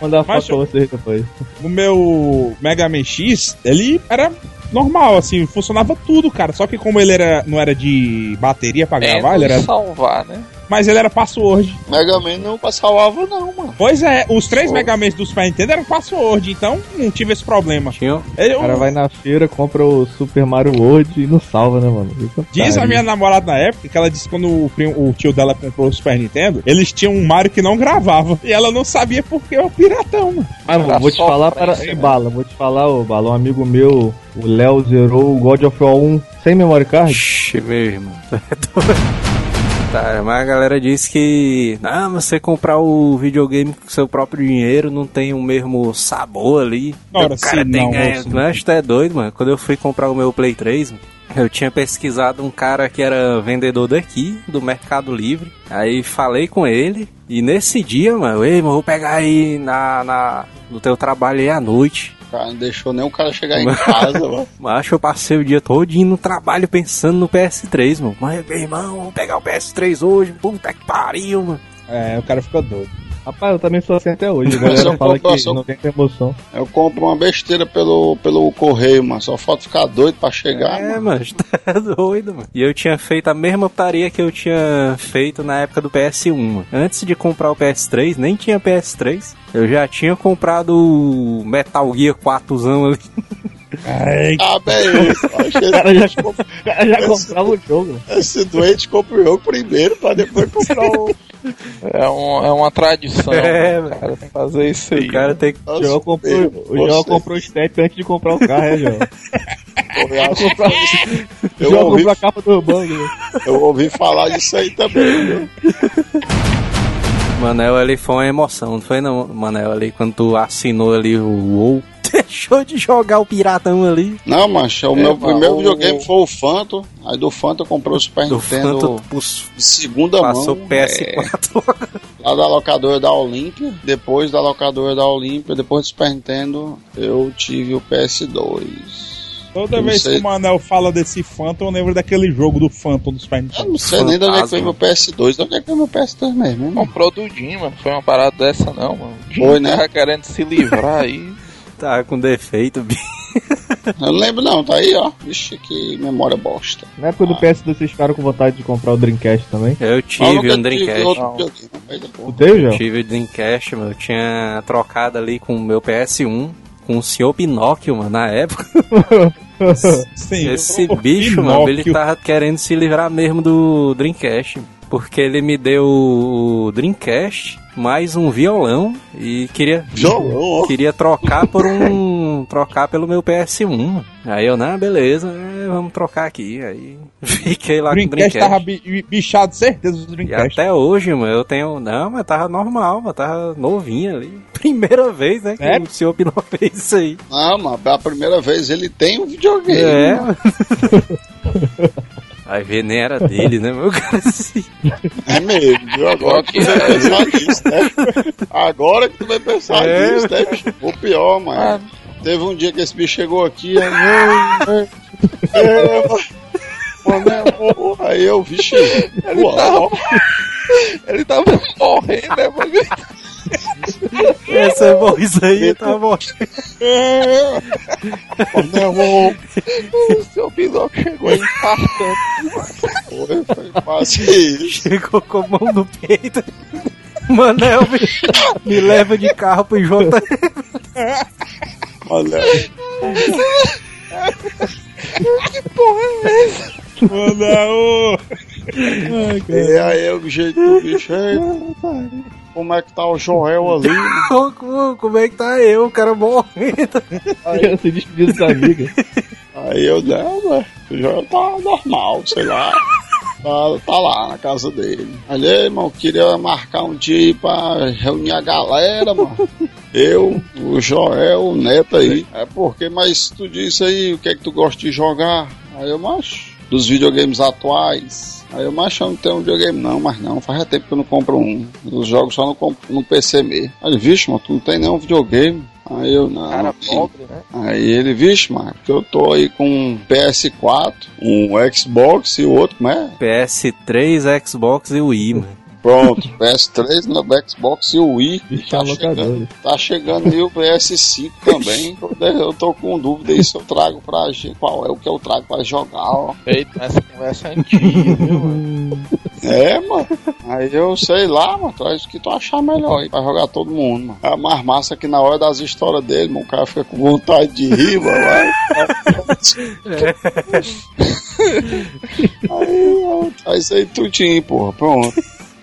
Mandar Mas foto pra vocês depois. O meu Mega Man X, ele era normal, assim, funcionava tudo, cara. Só que como ele era, não era de bateria pra gravar, ele era. Menos salvar, né? Mas ele era password. Mega Man não salvava, não, mano. Pois é, os três Pô. Mega Man do Super Nintendo eram password, então não tive esse problema. Tinha, Eu- O cara vai na feira, compra o Super Mario World e não salva, né, mano? Isso Diz a minha namorada na época que ela disse que quando o, primo- o tio dela comprou o Super Nintendo, eles tinham um Mario que não gravava. E ela não sabia porque é o piratão, mano. Ah, vou, vou te falar para. isso, né? Bala, vou te falar, ô Bala, um amigo meu, o Léo zerou o God of War 1 sem memory card. Ixi, meu irmão. *laughs* Tá, mas a galera diz que ah, você comprar o videogame com seu próprio dinheiro não tem o mesmo sabor ali. Ora, o cara sim, tem não, ganho. moço. Mas tu é doido, mano. Quando eu fui comprar o meu Play 3, mano, eu tinha pesquisado um cara que era vendedor daqui, do Mercado Livre. Aí falei com ele. E nesse dia, mano, ei, mano, vou pegar aí na, na, no teu trabalho aí à noite. O cara não deixou nem o cara chegar em casa, *laughs* mano. Mas eu passei o dia todinho no trabalho pensando no PS3, mano. Mas, meu irmão, vou pegar o PS3 hoje. Puta que pariu, mano. É, o cara fica doido. Rapaz, eu também sou assim até hoje. A Mas galera eu fala compro- que eu- não tem emoção. Eu compro uma besteira pelo, pelo correio, mano. Só falta ficar doido pra chegar, É, mano. mano, *laughs* tá doido, mano. E eu tinha feito a mesma putaria que eu tinha feito na época do PS1, mano. Antes de comprar o PS3, nem tinha PS3. Eu já tinha comprado o Metal Gear 4zão ali. Ai, Ah, bem isso. Acho que *laughs* O cara já, já comprava o jogo. esse doente compra o jogo primeiro pra depois comprar o, É, um, é uma tradição. É, o cara tem que fazer isso aí. O cara tem que. O João comprou, o João comprou o step antes de comprar o carro, é, João? *laughs* Comprar- *laughs* eu, João ouvi, comprou a capa do banco. né? eu ouvi falar disso aí também, viu? *laughs* Manel ali foi uma emoção, não foi não, Manel ali, quando tu assinou ali o WoW. *laughs* Deixou de jogar o piratão ali. Não, mancha, o É, meu primeiro videogame foi o Phantom. Aí do Phantom eu comprei o Super Do Nintendo Phantom pus- de segunda passou mão. PS4. é, *laughs* lá da locadora da Olímpia. Depois da locadora da Olímpia, depois do Super Nintendo, eu tive o PS2. Toda Eu vez sei. que o Manel fala desse Phantom, eu lembro daquele jogo do Phantom do Super Eu não sei nem de onde é que foi meu PS2, de onde é que foi meu PS2 mesmo, hein, mano? Comprou do Jim, mano. Foi uma parada dessa, não, mano. O Jim Foi, né? tava querendo se livrar aí. *laughs* tá com defeito, bicho. *laughs* Eu não lembro não, tá aí, ó. Vixe, que memória bosta. Na época do PS2 vocês ficaram com vontade de comprar o Dreamcast também? Eu Eu tive um Dreamcast. Tu teve, João? Tive o Dreamcast, meu. Eu tinha trocado ali com o meu PS1. Com o senhor Pinóquio, mano, na época. *laughs* *laughs* Sim, Esse bicho, mano, ele tava querendo se livrar mesmo do Dreamcast. Porque ele me deu o Dreamcast mais um violão e queria queria trocar por um trocar pelo meu PS1. Aí eu, não, beleza, é, vamos trocar aqui. Aí *laughs* fiquei lá O com o Dreamcast Dreamcast. tava bi- bichado, certeza, do E Dreamcast. até hoje, mano, eu tenho. Não, mas tava normal, mas tava novinho ali. *laughs* Primeira vez, né? Que É? o senhor Pinó fez *laughs* isso aí. Não, mas pela primeira vez ele tem um videogame. É. mano. Aí ver nem era dele, né, meu cara? Assim. É mesmo, viu? Agora que tu vai pensar nisso, né? Agora que tu vai pensar É. nisso, né? O pior, mano. Teve um dia que esse bicho chegou aqui, aí eu. É, é. Aí eu, vixe, uau, Ele tava morrendo, né, mano? Essa voz aí tá morrendo. O seu Pinóquio chegou aí infartando. foi, foi quase isso. Chegou com a mão no peito. Manel, me, me leva de carro pro J. Olha, Manel! e aí eu, jeito do bicho, aí, como é que tá o Joel ali? Como, *laughs* como é que tá eu, o cara morrendo? Quero se despedir dos amigos. Aí eu, não, ué, o Joel tá normal, sei lá. Tá, tá lá na casa dele. Olha, irmão, queria marcar um dia aí pra reunir a galera, mano. Eu, o Joel, o Neto aí. É porque, mas tu disse aí o que é que tu gosta de jogar? Aí eu, macho, dos videogames atuais. Aí eu, macho, eu não tenho um videogame não, mas não, faz tempo que eu não compro um. Os jogos só no, no PC mesmo. Aí ele, vixe, mano, tu não tem nenhum videogame. Aí eu, não. Cara pobre, né? Aí ele, vixe, mano, que eu tô aí com um PS4, um Xbox e o outro, como é? PS3, Xbox e Wii, mano. Pronto, PS3 no Xbox e o Wii. Bicho Tá alocador. chegando, tá chegando aí o PS5 também. Eu tô com dúvida aí se eu trago pra gente. Qual é o que eu trago pra jogar, ó. Eita, essa conversa é antiga, viu, mano? É, mano. Aí eu sei lá, mano. Traz o que tu achar melhor aí pra jogar todo mundo, mano. É mais massa que na hora das histórias dele, mano, o cara fica com vontade de rir, mano. Aí, ó, traz aí tudinho, porra. Pronto.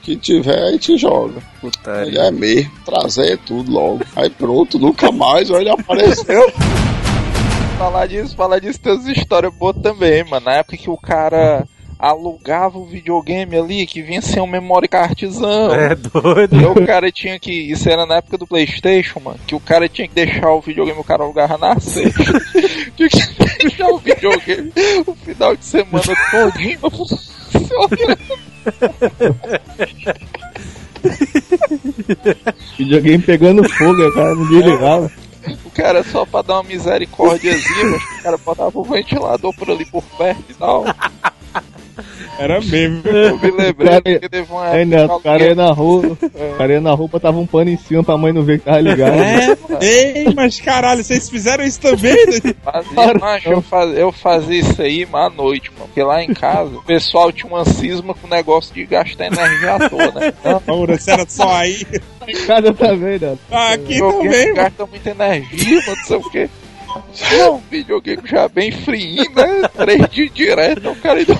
Que tiver, aí te joga. Ele Putaria. é mesmo, trazer tudo logo. Aí pronto, nunca mais, olha, ele apareceu. *laughs* Falar disso, falar disso, tem umas histórias boas também, mano. Na época que o cara alugava o videogame ali, que vinha sem um memory cardzão. É doido. E o cara tinha que. Isso era na época do Playstation, mano. Que o cara tinha que deixar o videogame, o cara alugava na sexta. *laughs* tinha que deixar o videogame o final de semana todinho pra funcionar. *laughs* Videogame pegando fogo, cara não desligava. O cara só pra dar uma misericórdiazinha, mas *laughs* o cara botava o ventilador por ali por perto e tal. Era mesmo. Eu me lembrei Cara, que teve uma época. Neto, o cara ia na rua, o *laughs* cara ia na rua, botava um pano em cima pra mãe não ver que tava ligado. É, ei, mas caralho, vocês fizeram isso também? né? Fazia, macho, eu, faz, eu fazia isso aí à noite, mano. Porque lá em casa o pessoal tinha uma cisma com o negócio de gastar energia à toa, né? *laughs* Ora, se era só aí. Em casa também, Neto. Aqui videogame também, mano. gasta muita energia, mano, não sei o quê. Não, videogame já bem friinho, né? Três dias direto, o cara ainda.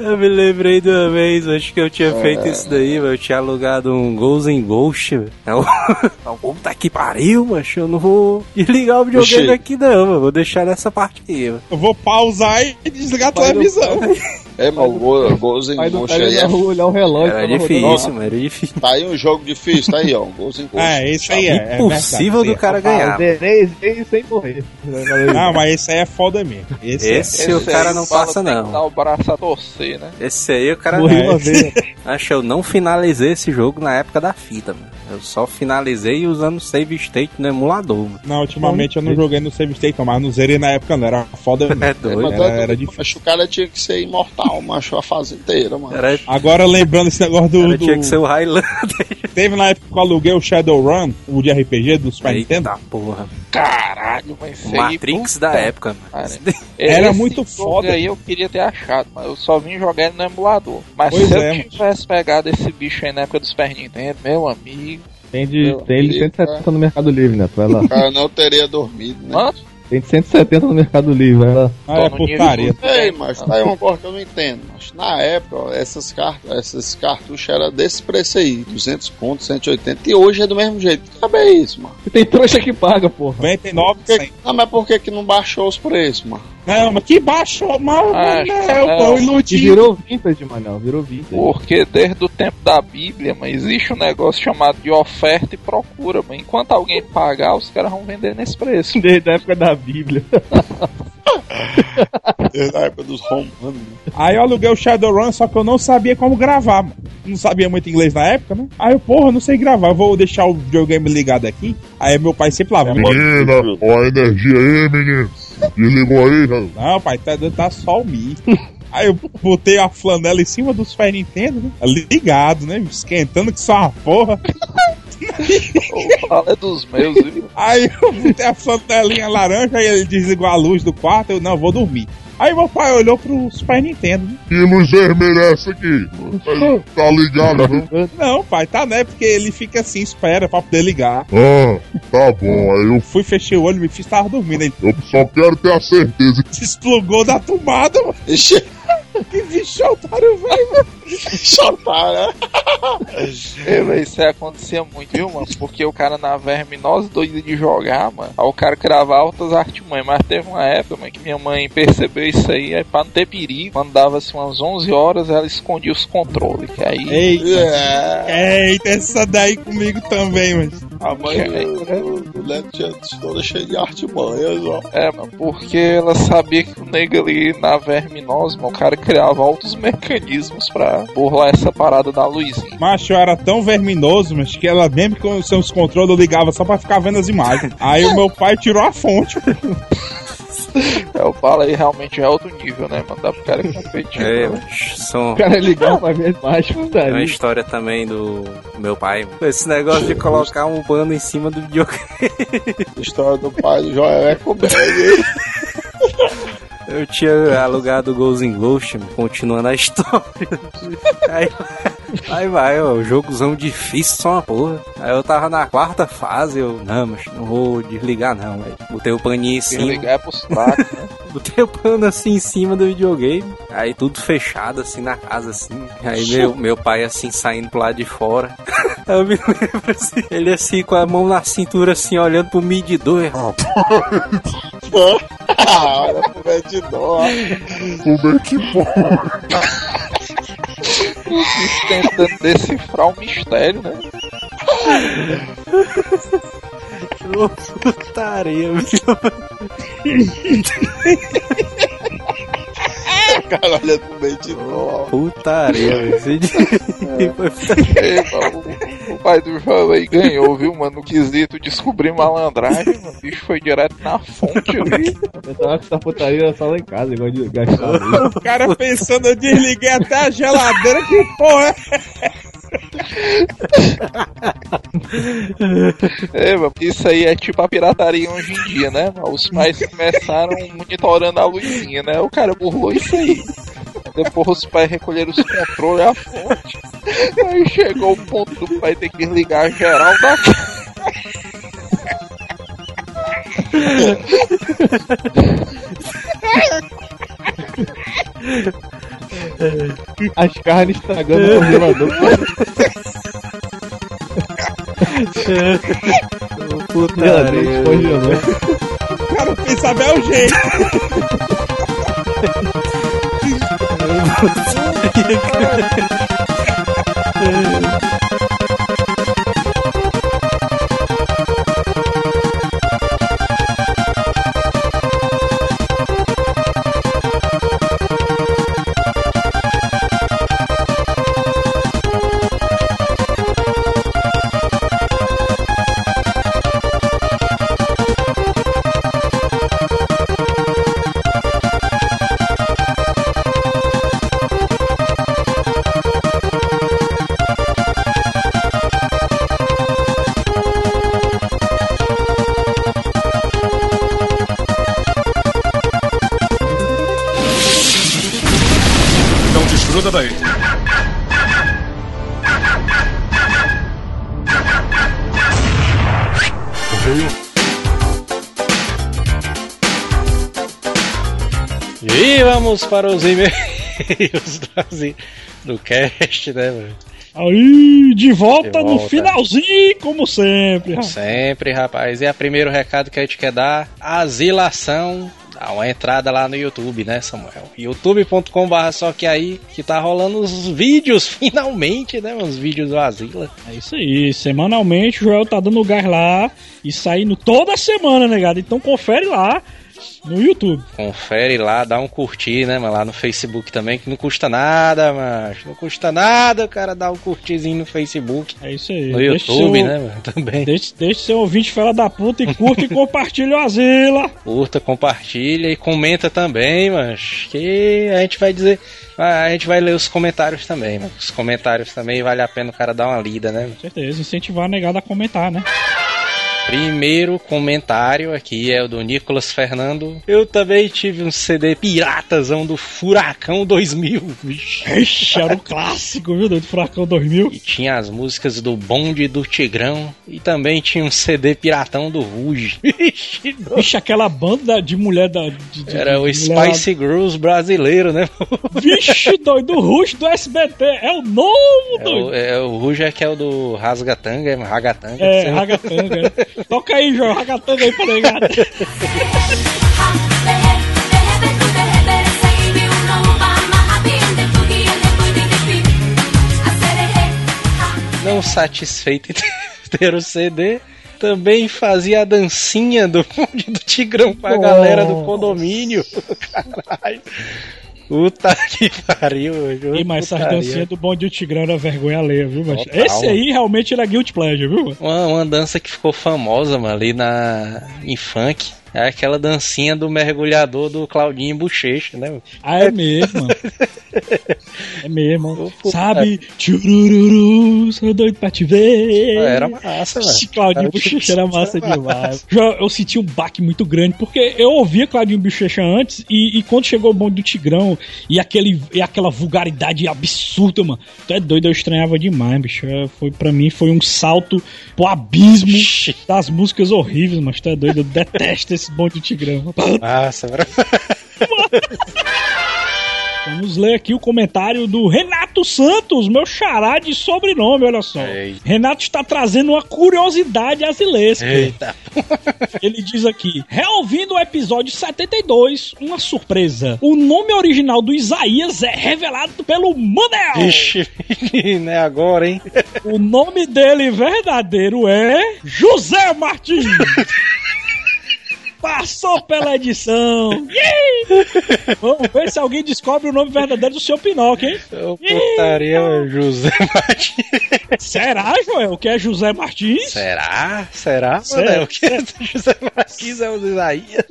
Eu me lembrei de uma vez, acho que eu tinha feito isso daí, mano. Eu tinha alugado um Ghost in Ghost, velho. Eu, eu, *laughs* puta que pariu, macho. Eu não vou desligar o videogame Oxi. aqui, não, mano. Vou deixar nessa parte aí, mano. Eu vou pausar e desligar a televisão. É, mas o Go- Ghost aí é... olhar o relógio. Era difícil, mano. Era difícil. Tá aí um jogo difícil, tá aí, ó. um Ghost in Ghost. É, esse aí é. é Impossível verdade, do cara ganhar. esse sem morrer. Não, mas esse aí é foda mesmo. Esse, é. Esse o cara não passa, tem que Dar não. o braço a torcer, né? Esse aí o cara Morri uma vez. *laughs* Acho que eu não finalizei esse jogo na época da fita, mano. Eu só finalizei usando save state no emulador, mano. Não, ultimamente eu não joguei no Save State, mas não zerei na época, não. Era foda mesmo. *laughs* É doido. Era, é- era difícil. Macho, o cara tinha que ser imortal, macho, a fase inteira, mano. Era, *laughs* Agora lembrando esse negócio do. era do- tinha que ser o Highlander. Teve na época que eu aluguei o Shadowrun, o de RPG do Super Nintendo. Eita porra. Caralho, aí, Matrix puta da época, mano. Cara, Era muito foda. aí eu queria ter achado, mas eu só vim jogar ele no emulador. Mas Pois se é, eu tivesse pegado esse bicho aí na época do Super Nintendo, meu amigo. Tem, de, Meu tem ele de amigo, 170 no Mercado Livre, né? Vai lá. O cara não teria dormido, né? Mano, Tem de 170 no Mercado Livre, lá. Ah, é do- Ei, mas tá aí uma coisa que eu não entendo. Mas na época, ó, essas cartas, esses cartuchos eram desse preço aí, 200 pontos, 180. E hoje é do mesmo jeito. Cabe é isso, mano? E tem trouxa que paga, porra. 99, Por que- 100. Ah, mas por que que não baixou os preços, mano? Não, mas que baixou mal, Ah, Manel, pô, E iludido. virou vintage, Manel. Virou vintage. porque desde o tempo da Bíblia, mas existe um negócio chamado de oferta e procura, mas enquanto alguém pagar, os caras vão vender nesse preço. *laughs* Desde a época da Bíblia. *laughs* Desde a época dos romanos. né? Aí eu aluguei o Shadowrun, só que eu não sabia como gravar, mano. Não sabia muito inglês na época, né? Aí eu, porra, não sei gravar, eu vou deixar o videogame ligado aqui. Aí meu pai sempre lá, Menina, ó a energia aí, menino. Desligou aí, né? Não, pai, tá, tá só o Mi. Aí eu botei a flanela em cima do Super Nintendo, né? Ligado, né? Esquentando que só uma porra. O fala é dos meus, viu? Aí eu botei a flanelinha laranja e ele desligou a luz do quarto. Eu, não, vou dormir. Aí meu pai olhou pro Super Nintendo, né? Que luz vermelha é essa aqui? *laughs* Tá ligado, não? Não, pai, tá né? Porque ele fica assim, espera pra poder ligar. Ah, tá bom. Aí eu, Fui, fechei o olho, me fiz, tava dormindo. Ele eu só quero ter a certeza desplugou da tomada, mano. *laughs* Que bicho otário, velho. *laughs* tá, né? *laughs* É, Isso aí acontecia muito, viu, mano? Porque o cara na verminose doido de jogar, mano. Aí o cara cravava altas artimanhas. Mas teve uma época, mano, que minha mãe percebeu isso aí. Aí pra não ter perigo, quando dava assim umas 11 horas, ela escondia os controles. Que aí. Eita. É. Eita, essa daí comigo também, mano. A mãe do, do Leto tinha toda cheia de artimanhas, ó. É, mano, porque ela sabia que o nego ali na verminose, mano, o cara criava altos mecanismos pra burlar essa parada da luzinha. Macho, eu era tão verminoso, mas que ela mesmo com seus controles eu ligava só pra ficar vendo as imagens. *laughs* Aí o meu pai tirou a fonte. É, o bala aí realmente é outro nível, né, mano? Dá pro cara competir. É, né? são O cara ligava pra ver mais É uma putaria. história também do meu pai. Esse negócio de colocar um pano em cima do videogame. História do pai do Joel é comédia. *laughs* Eu tinha alugado o Ghost in Ghost, continuando a *laughs* história. Aí, aí vai, ó, o jogozão difícil só uma porra. Aí eu tava na quarta fase, eu, não, mas não vou desligar não, velho. Botei o paninho em cima, ligar é pros fracos, né? *laughs* botei o pano assim em cima do videogame. Aí tudo fechado assim na casa, assim. Aí meu, meu pai assim saindo pro lado de fora. Aí *laughs* eu me lembro assim, ele assim com a mão na cintura assim, olhando pro medidor. Eu, ah, olha pro medidor, ó. como é que pode? Tentando decifrar o mistério, né? Putaria, *laughs* viu? Cara, olha pro medidor, ó. Putaria, velho. Esse *laughs* mano, o, pai do João aí ganhou, viu, mano? No quesito descobrir malandragem, mano. O bicho foi direto na fonte ali. Eu pensava que essa putaria era só lá em casa, igual de gastar. O cara pensando, eu desliguei até a geladeira, que porra é? *laughs* É, mano, isso aí é tipo a pirataria hoje em dia, né? Os pais começaram monitorando a luzinha, né? O cara burlou isso aí. Depois os pais recolheram os controles a fonte. Aí chegou o ponto do pai ter que desligar geral da *laughs* *laughs* As carnes estragando o congelador. Putaria. Congelou. O cara quis saber o jeito. *laughs* *laughs* vamos para os e-mails *laughs* do, cast, né, mano? Aí, de volta, De no volta. finalzinho, como sempre. rapaz. Sempre, rapaz. E a primeiro recado que a gente quer dar: asilação. Dá uma entrada lá no YouTube, né, Samuel? youtube.com.br só que aí que tá rolando os vídeos, *laughs* finalmente, né? Os vídeos do Asila. É isso aí, semanalmente o Joel tá dando gás lá e saindo toda semana, negado. Então confere lá no YouTube. Confere lá, dá um curtir, né, mano? Lá no Facebook também, que não custa nada, mas Não custa nada o cara dar um curtizinho no Facebook. É isso aí. No Deixa YouTube, seu- né, mano? Também. Deixe, deixe seu ouvinte fela da puta e curta e *laughs* compartilha o Asila. Curta, compartilha e comenta também, mas que a gente vai dizer. A gente vai ler os comentários também, mano. Os comentários também vale a pena o cara dar uma lida, né? Com certeza, incentivar a negada a comentar, né? Primeiro comentário aqui é o do Nicolas Fernando. Eu também tive um CD piratazão do Furacão 2000. Vixe. Ixi, era um clássico, viu, do Furacão 2000. E tinha as músicas do Bonde do Tigrão. E também tinha um CD piratão do Ruge. Vixe, doido. Vixe, aquela banda de mulher da. de- de- Era o mulher Spice Girls brasileiro, né? Vixe, doido, o Rush do SBT. É o novo, É doido. o, é, o Ruge é que é o do Rasgatanga, é Ragatanga. É. Ragatanga. Toca aí, João, Ragatanga aí pra negada. *laughs* Não satisfeito em ter o CD, também fazia a dancinha do bonde do Tigrão pra galera do condomínio. Caralho. *laughs* Puta *laughs* que pariu, hoje. E mas essas putaria. dancinhas do Bonde do Tigrão era vergonha alheia, viu, mas Total. Esse aí realmente era Guilty Pleasure, viu? Uma, uma dança que ficou famosa, mano, ali na, em funk. É aquela dancinha do mergulhador do Claudinho Bochecha, né? Ah, é mesmo. *laughs* É mesmo. puta. Sabe? Tchurururu, sou doido pra te ver. Era massa, velho. Esse Claudinho Era Bochecha era massa massa. demais. Já eu senti um baque muito grande, porque eu ouvia Claudinho Bochecha antes, e, e quando chegou o bonde do Tigrão, e, aquele, e aquela vulgaridade absurda, mano, tu é doido, eu estranhava demais, bicho. É, Foi, pra mim foi um salto pro abismo das músicas horríveis, mas tu é doido, eu detesto esse bonde do Tigrão. Velho. Vamos ler aqui o comentário do Renato Santos, meu xará de sobrenome, olha só. Eita. Renato está trazendo uma curiosidade azilesca. Eita. Ele diz aqui: reouvindo o episódio 72, uma surpresa. O nome original do Isaías é revelado pelo Manel. Ixi, *laughs* não é agora, hein? O nome dele verdadeiro é José Martins. *laughs* Passou pela edição. Yay! Vamos ver se alguém descobre o nome verdadeiro do seu Pinóquio, hein? Ô, putaria, José Martins. Será, Joel, que é José Martins? Será? Será, Será? É O que é José Martins é o Isaías?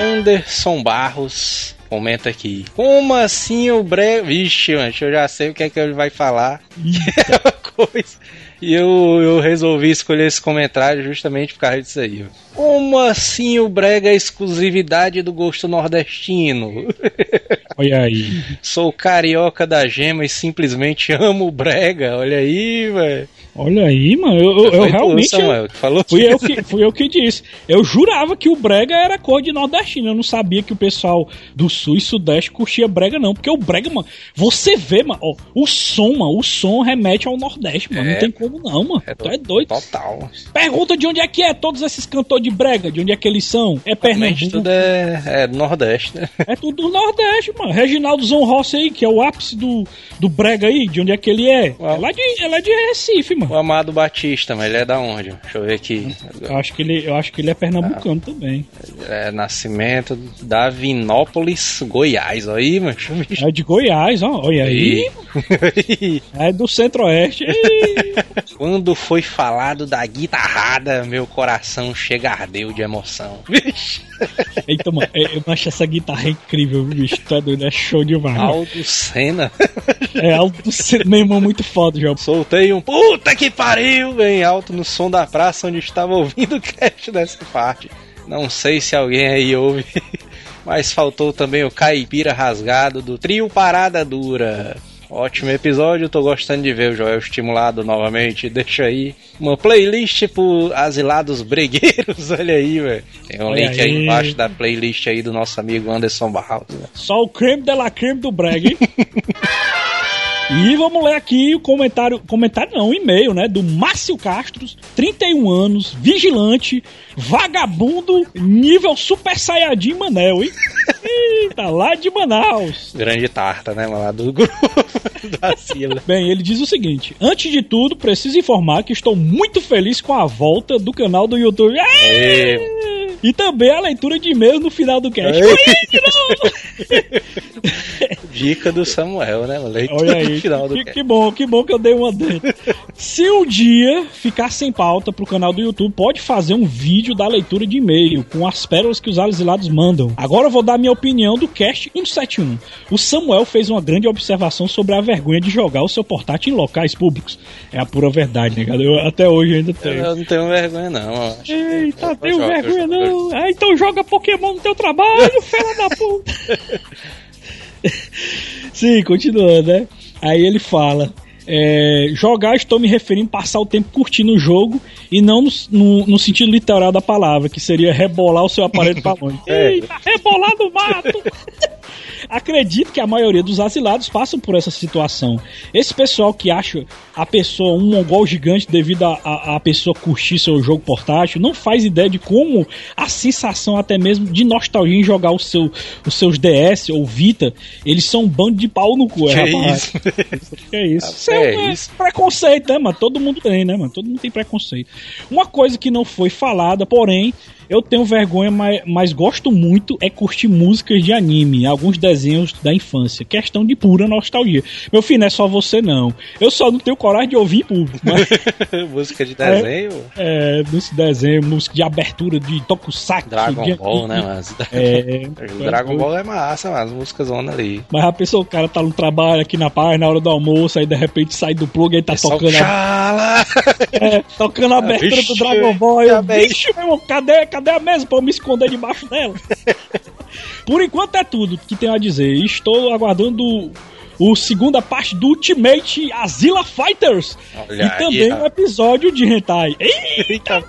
Anderson Barros comenta aqui. Como assim o breve. Vixe, mano, eu já sei o que é que ele vai falar. Que *laughs* é uma coisa. E eu, eu resolvi escolher esse comentário justamente por causa disso aí. Como assim o brega é exclusividade do gosto nordestino? *laughs* Olha aí. Sou carioca da gema e simplesmente amo o brega. Olha aí, velho. Olha aí, mano, eu, eu- eu tu, realmente. Samuel, que falou fui, eu que, fui eu que disse. Eu jurava que o Brega era cor de nordestino. Eu não sabia que o pessoal do sul e sudeste curtia Brega, não. Porque o Brega, mano, você vê, mano, ó, o som, mano, o som remete ao Nordeste, mano. É. Não tem como não, mano. É tu é doido. Total. Pergunta de onde é que é todos esses cantores de Brega, de onde é que eles são? É Pernambuco. tudo é, é do Nordeste, né? É tudo do Nordeste, mano. Reginaldo Zon Rossi aí, que é o ápice do, do Brega aí, de onde é que ele é? É de, ela é de Recife, O Amado Batista, mas ele é da onde? Deixa eu ver aqui. Eu acho que ele, eu acho que ele é pernambucano também. É nascimento da Vinópolis, Goiás. Olha aí, mano. É de Goiás, ó. Olha aí. *laughs* É do Centro-Oeste. *laughs* Quando foi falado da guitarrada, meu coração chega ardeu de emoção. Eita, mano, é, eu acho essa guitarra incrível, bicho. É doido, é show demais. Aldo Senna. É alto do centro, meu irmão, muito foda, já. Soltei um puta que pariu bem alto no som da praça onde estava ouvindo o cast dessa parte. Não sei se alguém aí ouve, *laughs* mas faltou também o caipira rasgado do trio Parada Dura. Ótimo episódio, tô gostando de ver o Joel estimulado novamente. Deixa aí uma playlist pro Asilados Bregueiros, *laughs* olha aí, velho. Tem um Olha link aí aí. embaixo da playlist aí do nosso amigo Anderson Barros. né? Só o creme de la creme do Brega, hein? *laughs* E vamos ler aqui o comentário, comentário não, e-mail, né, do Márcio Castro, 31 anos, vigilante, vagabundo, nível Super Saiyajin Manel, hein? *laughs* Eita, lá de Manaus. Grande tarta, né? Lá do *laughs* grupo da Sila. Bem, ele diz o seguinte: Antes de tudo, preciso informar que estou muito feliz com a volta do canal do YouTube. Aê! E também a leitura de e-mails no final do cast. Aê! Aê, de novo! *laughs* Dica do Samuel, né? Olha aí, *laughs* que, que bom, que bom que eu dei uma dentro. Se um dia ficar sem pauta pro canal do YouTube, pode fazer um vídeo da leitura de e-mail com as pérolas que os asilados mandam. Agora eu vou dar minha opinião do cast 171. O Samuel fez uma grande observação sobre a vergonha de jogar o seu portátil em locais públicos. É a pura verdade, né, cara? Eu, até hoje ainda tenho. eu não tenho vergonha, não. Eita, tenho vergonha não. Ah, então joga Pokémon no teu trabalho, *laughs* fela da puta. *laughs* Sim, continuando, né? Aí ele fala. É, jogar, estou me referindo a passar o tempo curtindo o jogo e não no, no- no sentido literal da palavra, que seria rebolar o seu aparelho pra longe. *laughs* É. Eita, rebolar no mato! Acredito que a maioria dos asilados passam por essa situação. Esse pessoal que acha a pessoa um mongol gigante devido a, a, a pessoa curtir seu jogo portátil, não faz ideia de como a sensação até mesmo de nostalgia em jogar o seu, os seus DS ou Vita, eles são um bando de pau no cu, é, Que rapaz. isso? Que é isso? É, é isso. preconceito, né, mano? Todo mundo tem, né, mano? Todo mundo tem preconceito. Uma coisa que não foi falada, porém, eu tenho vergonha, mas, mas gosto muito, é curtir músicas de anime, alguns desenhos da infância. Questão de pura nostalgia. Meu filho, não é só você, não. Eu só não tenho coragem de ouvir em público, mas *laughs* Música de desenho. é, música de desenho, música de abertura de Tokusatsu. Dragon de Ball, né, mas. É, *laughs* Dragon Ball é massa, mas as músicas zona ali. Mas a pessoa, o cara tá no trabalho aqui na paz, na hora do almoço, aí de repente sai do plug e tá Só tocando a, *laughs* é, tocando a abertura do Vixe, Dragon Ball. Eu, bicho, meu irmão, cadê, cadê a mesa pra eu me esconder debaixo dela? *laughs* Por enquanto é tudo que tenho a dizer. Estou aguardando o segunda parte do Ultimate Azila Fighters. Olha e também um episódio de Hentai. *laughs* Eita!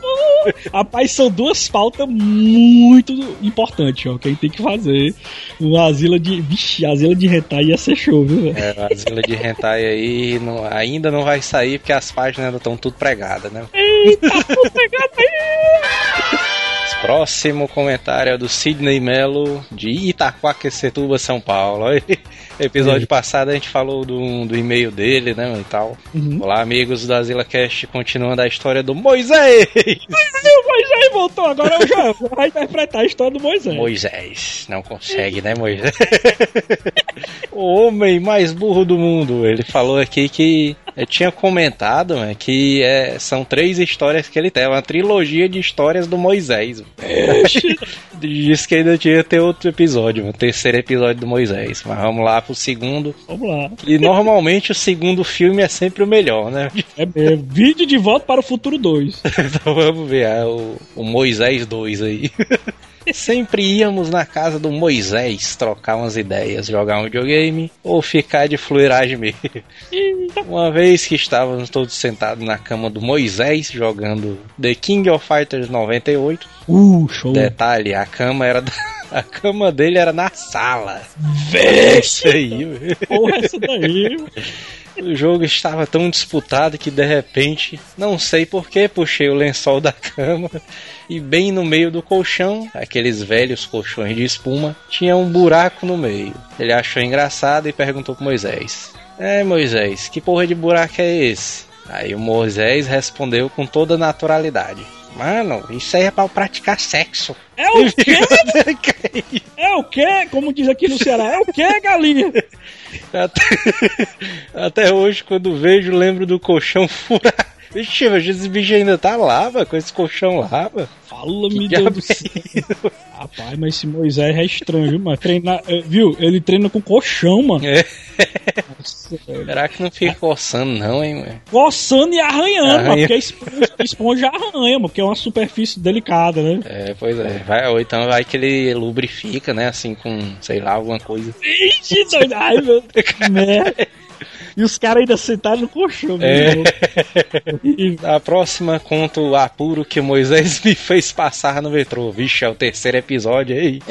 Rapaz, são duas pautas muito importantes, ó, que a gente tem que fazer. O Asila de. Vixe, Asila de Hentai ia ser show, viu? É, a Zila de Hentai aí não- ainda não vai sair porque as páginas ainda estão tudo pregadas, né? Eita, puta, pegado aí! *laughs* Próximo comentário é do Sidney Melo, de Itaquaquecetuba, São Paulo. *laughs* Episódio passado a gente falou do, do e-mail dele, né, e tal. Uhum. Olá, amigos da Zila Cast, continuando a história do Moisés. O Moisés voltou, agora o João vai interpretar a história do Moisés. Moisés, não consegue, né, Moisés? *laughs* o homem mais burro do mundo. Ele falou aqui que eu tinha comentado né, que é, são três histórias que ele tem, é uma trilogia de histórias do Moisés. *laughs* Disse que ainda tinha ter outro episódio, um terceiro episódio do Moisés. Mas vamos lá pro segundo. Vamos lá. E normalmente o segundo filme é sempre o melhor, né? É, é, vídeo de volta para o futuro 2. *laughs* Então vamos ver é, o, o Moisés 2 aí. *laughs* Sempre íamos na casa do Moisés trocar umas ideias, jogar um videogame ou ficar de fluiragem mesmo. Uma vez que estávamos todos sentados na cama do Moisés jogando The King of Fighters 98. Uh, show. Detalhe, a cama era da- *laughs* a cama dele era na sala. Isso aí, velho. Porra, essa daí. O jogo estava tão disputado que de repente, não sei porquê, puxei o lençol da cama e bem no meio do colchão, aqueles velhos colchões de espuma, tinha um buraco no meio. Ele achou engraçado e perguntou pro Moisés: É, Moisés, que porra de buraco é esse? Aí o Moisés respondeu com toda naturalidade: Mano, isso aí é pra eu praticar sexo. É o *laughs* quê? É o quê? Como diz aqui no Ceará, é o quê, galinha? *laughs* Até, até hoje, quando vejo, lembro do colchão furado. Vixe, mas esse bicho ainda tá lá, com esse colchão lá, velho. Fala-me, Que Deus diabo do *laughs* céu. Rapaz, mas esse Moisés é estranho, viu, mano? Treinar, eh, viu? Ele treina com colchão, mano. É. Nossa. Será que não fica coçando, não, hein, mano? Coçando e arranhando, mano. Arranha. Porque a esponja, a esponja arranha, mano. Porque é uma superfície delicada, né? É, pois é. Vai, ou então vai que ele lubrifica, né? Assim, com, sei lá, alguma coisa. Ixi. Ai, meu Deus, *laughs* merda. E os caras ainda sentaram no colchão, É. *laughs* A próxima conta o apuro que Moisés me fez passar no metrô. Vixe, é o terceiro episódio aí.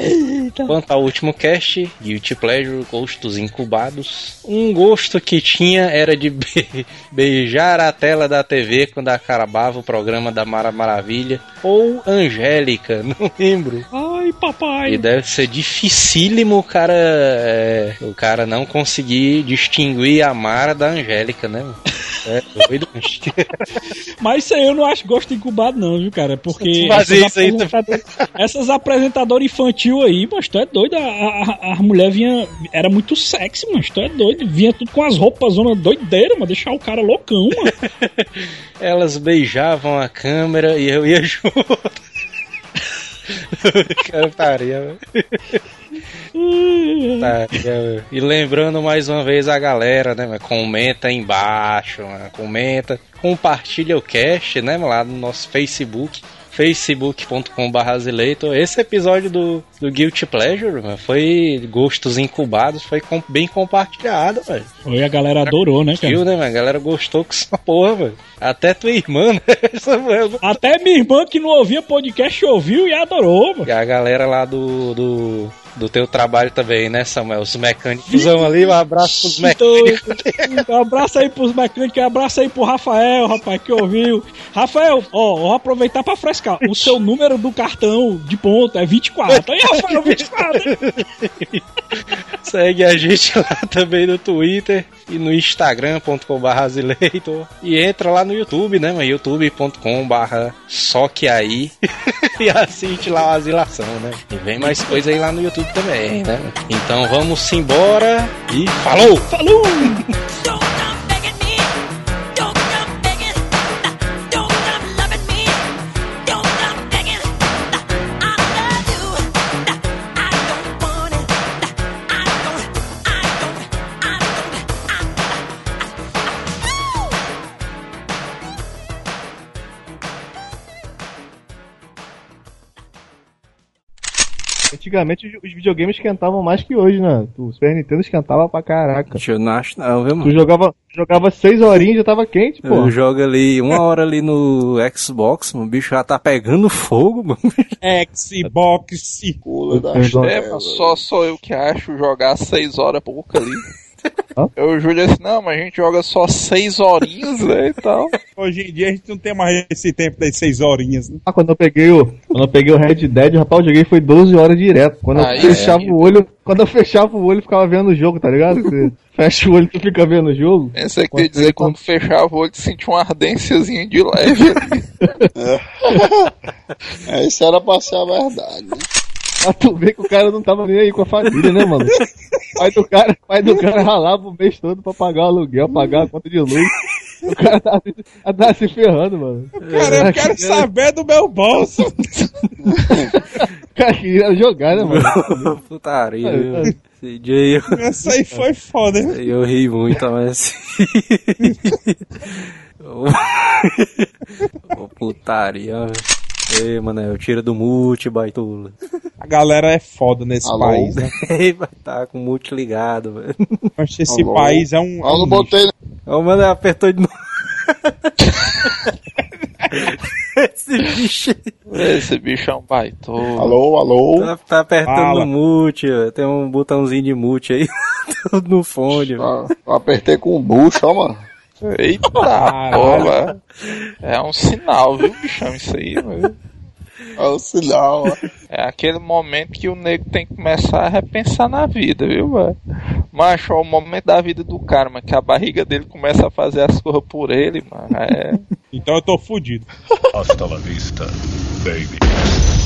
Quanto ao último cast, Guilty Pleasure, gostos incubados. Um gosto que tinha era de be- *laughs* beijar a tela da TV quando acabava o programa da Mara Maravilha. Ou Angélica, *laughs* não lembro. Ai, papai. E deve ser dificílimo o cara, é, o cara não conseguir distinguir a Mara da Angélica, né? mano? É doido. *laughs* Mas isso aí eu não acho gosto incubado, não, viu, cara? Porque. Mas essas isso aí tu- apresentadoras- Essas apresentadoras infantil aí, mas tu é doido. A, a, a mulher vinha. Era muito sexy, mas tu é doido. Vinha tudo com as roupas, zona doideira, mano. Deixar o cara loucão, mano. Elas beijavam a câmera e eu ia *laughs* junto. Cantaria. Cantaria. E lembrando mais uma vez a galera, né? mano? Comenta aí embaixo, mano. comenta, compartilha o cast, né? mano? Lá no nosso Facebook facebook.com.br Esse episódio do, do Guilty Pleasure mano, foi gostos incubados, foi com- bem compartilhado, velho. Foi, a galera adorou, né, cara? Viu, né, mano? A galera gostou com essa porra, velho. Até tua irmã, né? *laughs* Até minha irmã que não ouvia podcast ouviu e adorou, mano. E a galera lá do, do, do teu trabalho também, né, Samuel? Os mecânicos ali, um abraço pros mecânicos. *laughs* Então, um abraço aí pros mecânicos, um abraço aí pro Rafael, rapaz, que ouviu. Rafael, ó, vou aproveitar pra frescar. O seu número do cartão de ponto é 24. Aí, Rafael, 24. *laughs* Segue a gente lá também no Twitter e no Instagram.com.br. E entra lá no YouTube, né, mano? youtube.com.br só que aí *laughs* e assiste lá a Azilação, né? E vem mais coisa aí lá no YouTube também, né? Então vamos embora e falou! Falou! Antigamente os- videogames esquentavam mais que hoje, né? O Super Nintendo esquentava pra caraca. Eu não acho não, viu, Tu jogava, jogava seis horinhas e já tava quente, pô. Eu jogo ali uma hora ali no Xbox, mano, o bicho já tá pegando fogo, mano. Xbox. Pula da É, mas só sou eu que acho jogar 6 horas pouco ali. Eu, o Júlio disse, não, mas a gente joga só 6 horinhas, né, e tal. Hoje em dia a gente não tem mais esse tempo das seis horinhas, né? Ah, quando eu peguei o, quando eu peguei o Red Dead, rapaz, eu joguei foi 12 horas direto. Quando eu Aí, fechava é. o olho, quando eu fechava o olho, eu ficava vendo o jogo, tá ligado? Você *laughs* fecha o olho, tu fica vendo o jogo. Essa quer dizer, quando fechava o olho, sentia uma ardênciazinha de leve. *laughs* É, isso era pra ser a verdade, né? Pra tu ver que o cara não tava nem aí com a família, né, mano? *laughs* O pai do cara, o pai do cara ralava o mês todo pra pagar o aluguel, pagar a conta de luz. O cara tava, tava se ferrando, mano. Cara, eu quero saber do meu bolso. O cara queria jogar, né, mano? *laughs* Putaria. É, viu? é. Esse dia aí eu, Essa aí foi foda, né? eu ri muito, mas assim. *laughs* *laughs* Ô, putaria, velho. Ei, mano, eu tiro do mute, baitula. A galera é foda nesse Alô? país, né? *laughs* Vai estar com o multi ligado, velho. Acho que esse Alô? país é um. Eu não botei. Ô, mano, apertou de novo. *laughs* Esse bicho Esse bicho é um baitola. Alô, alô. tá, tá apertando Fala. no mute, velho. tem um botãozinho de mute aí *laughs* no fone. velho. Ah, Eu apertei com o bucho, ó, mano. Eita porra. É um sinal, viu, bichão, isso aí, velho. É o sinal. É aquele momento que o nego tem que começar a repensar na vida, viu, velho? Macho, é o momento da vida do cara, mano, que a barriga dele começa a fazer as coisas por ele, mano. É. Então eu tô fudido. Hasta la vista, baby.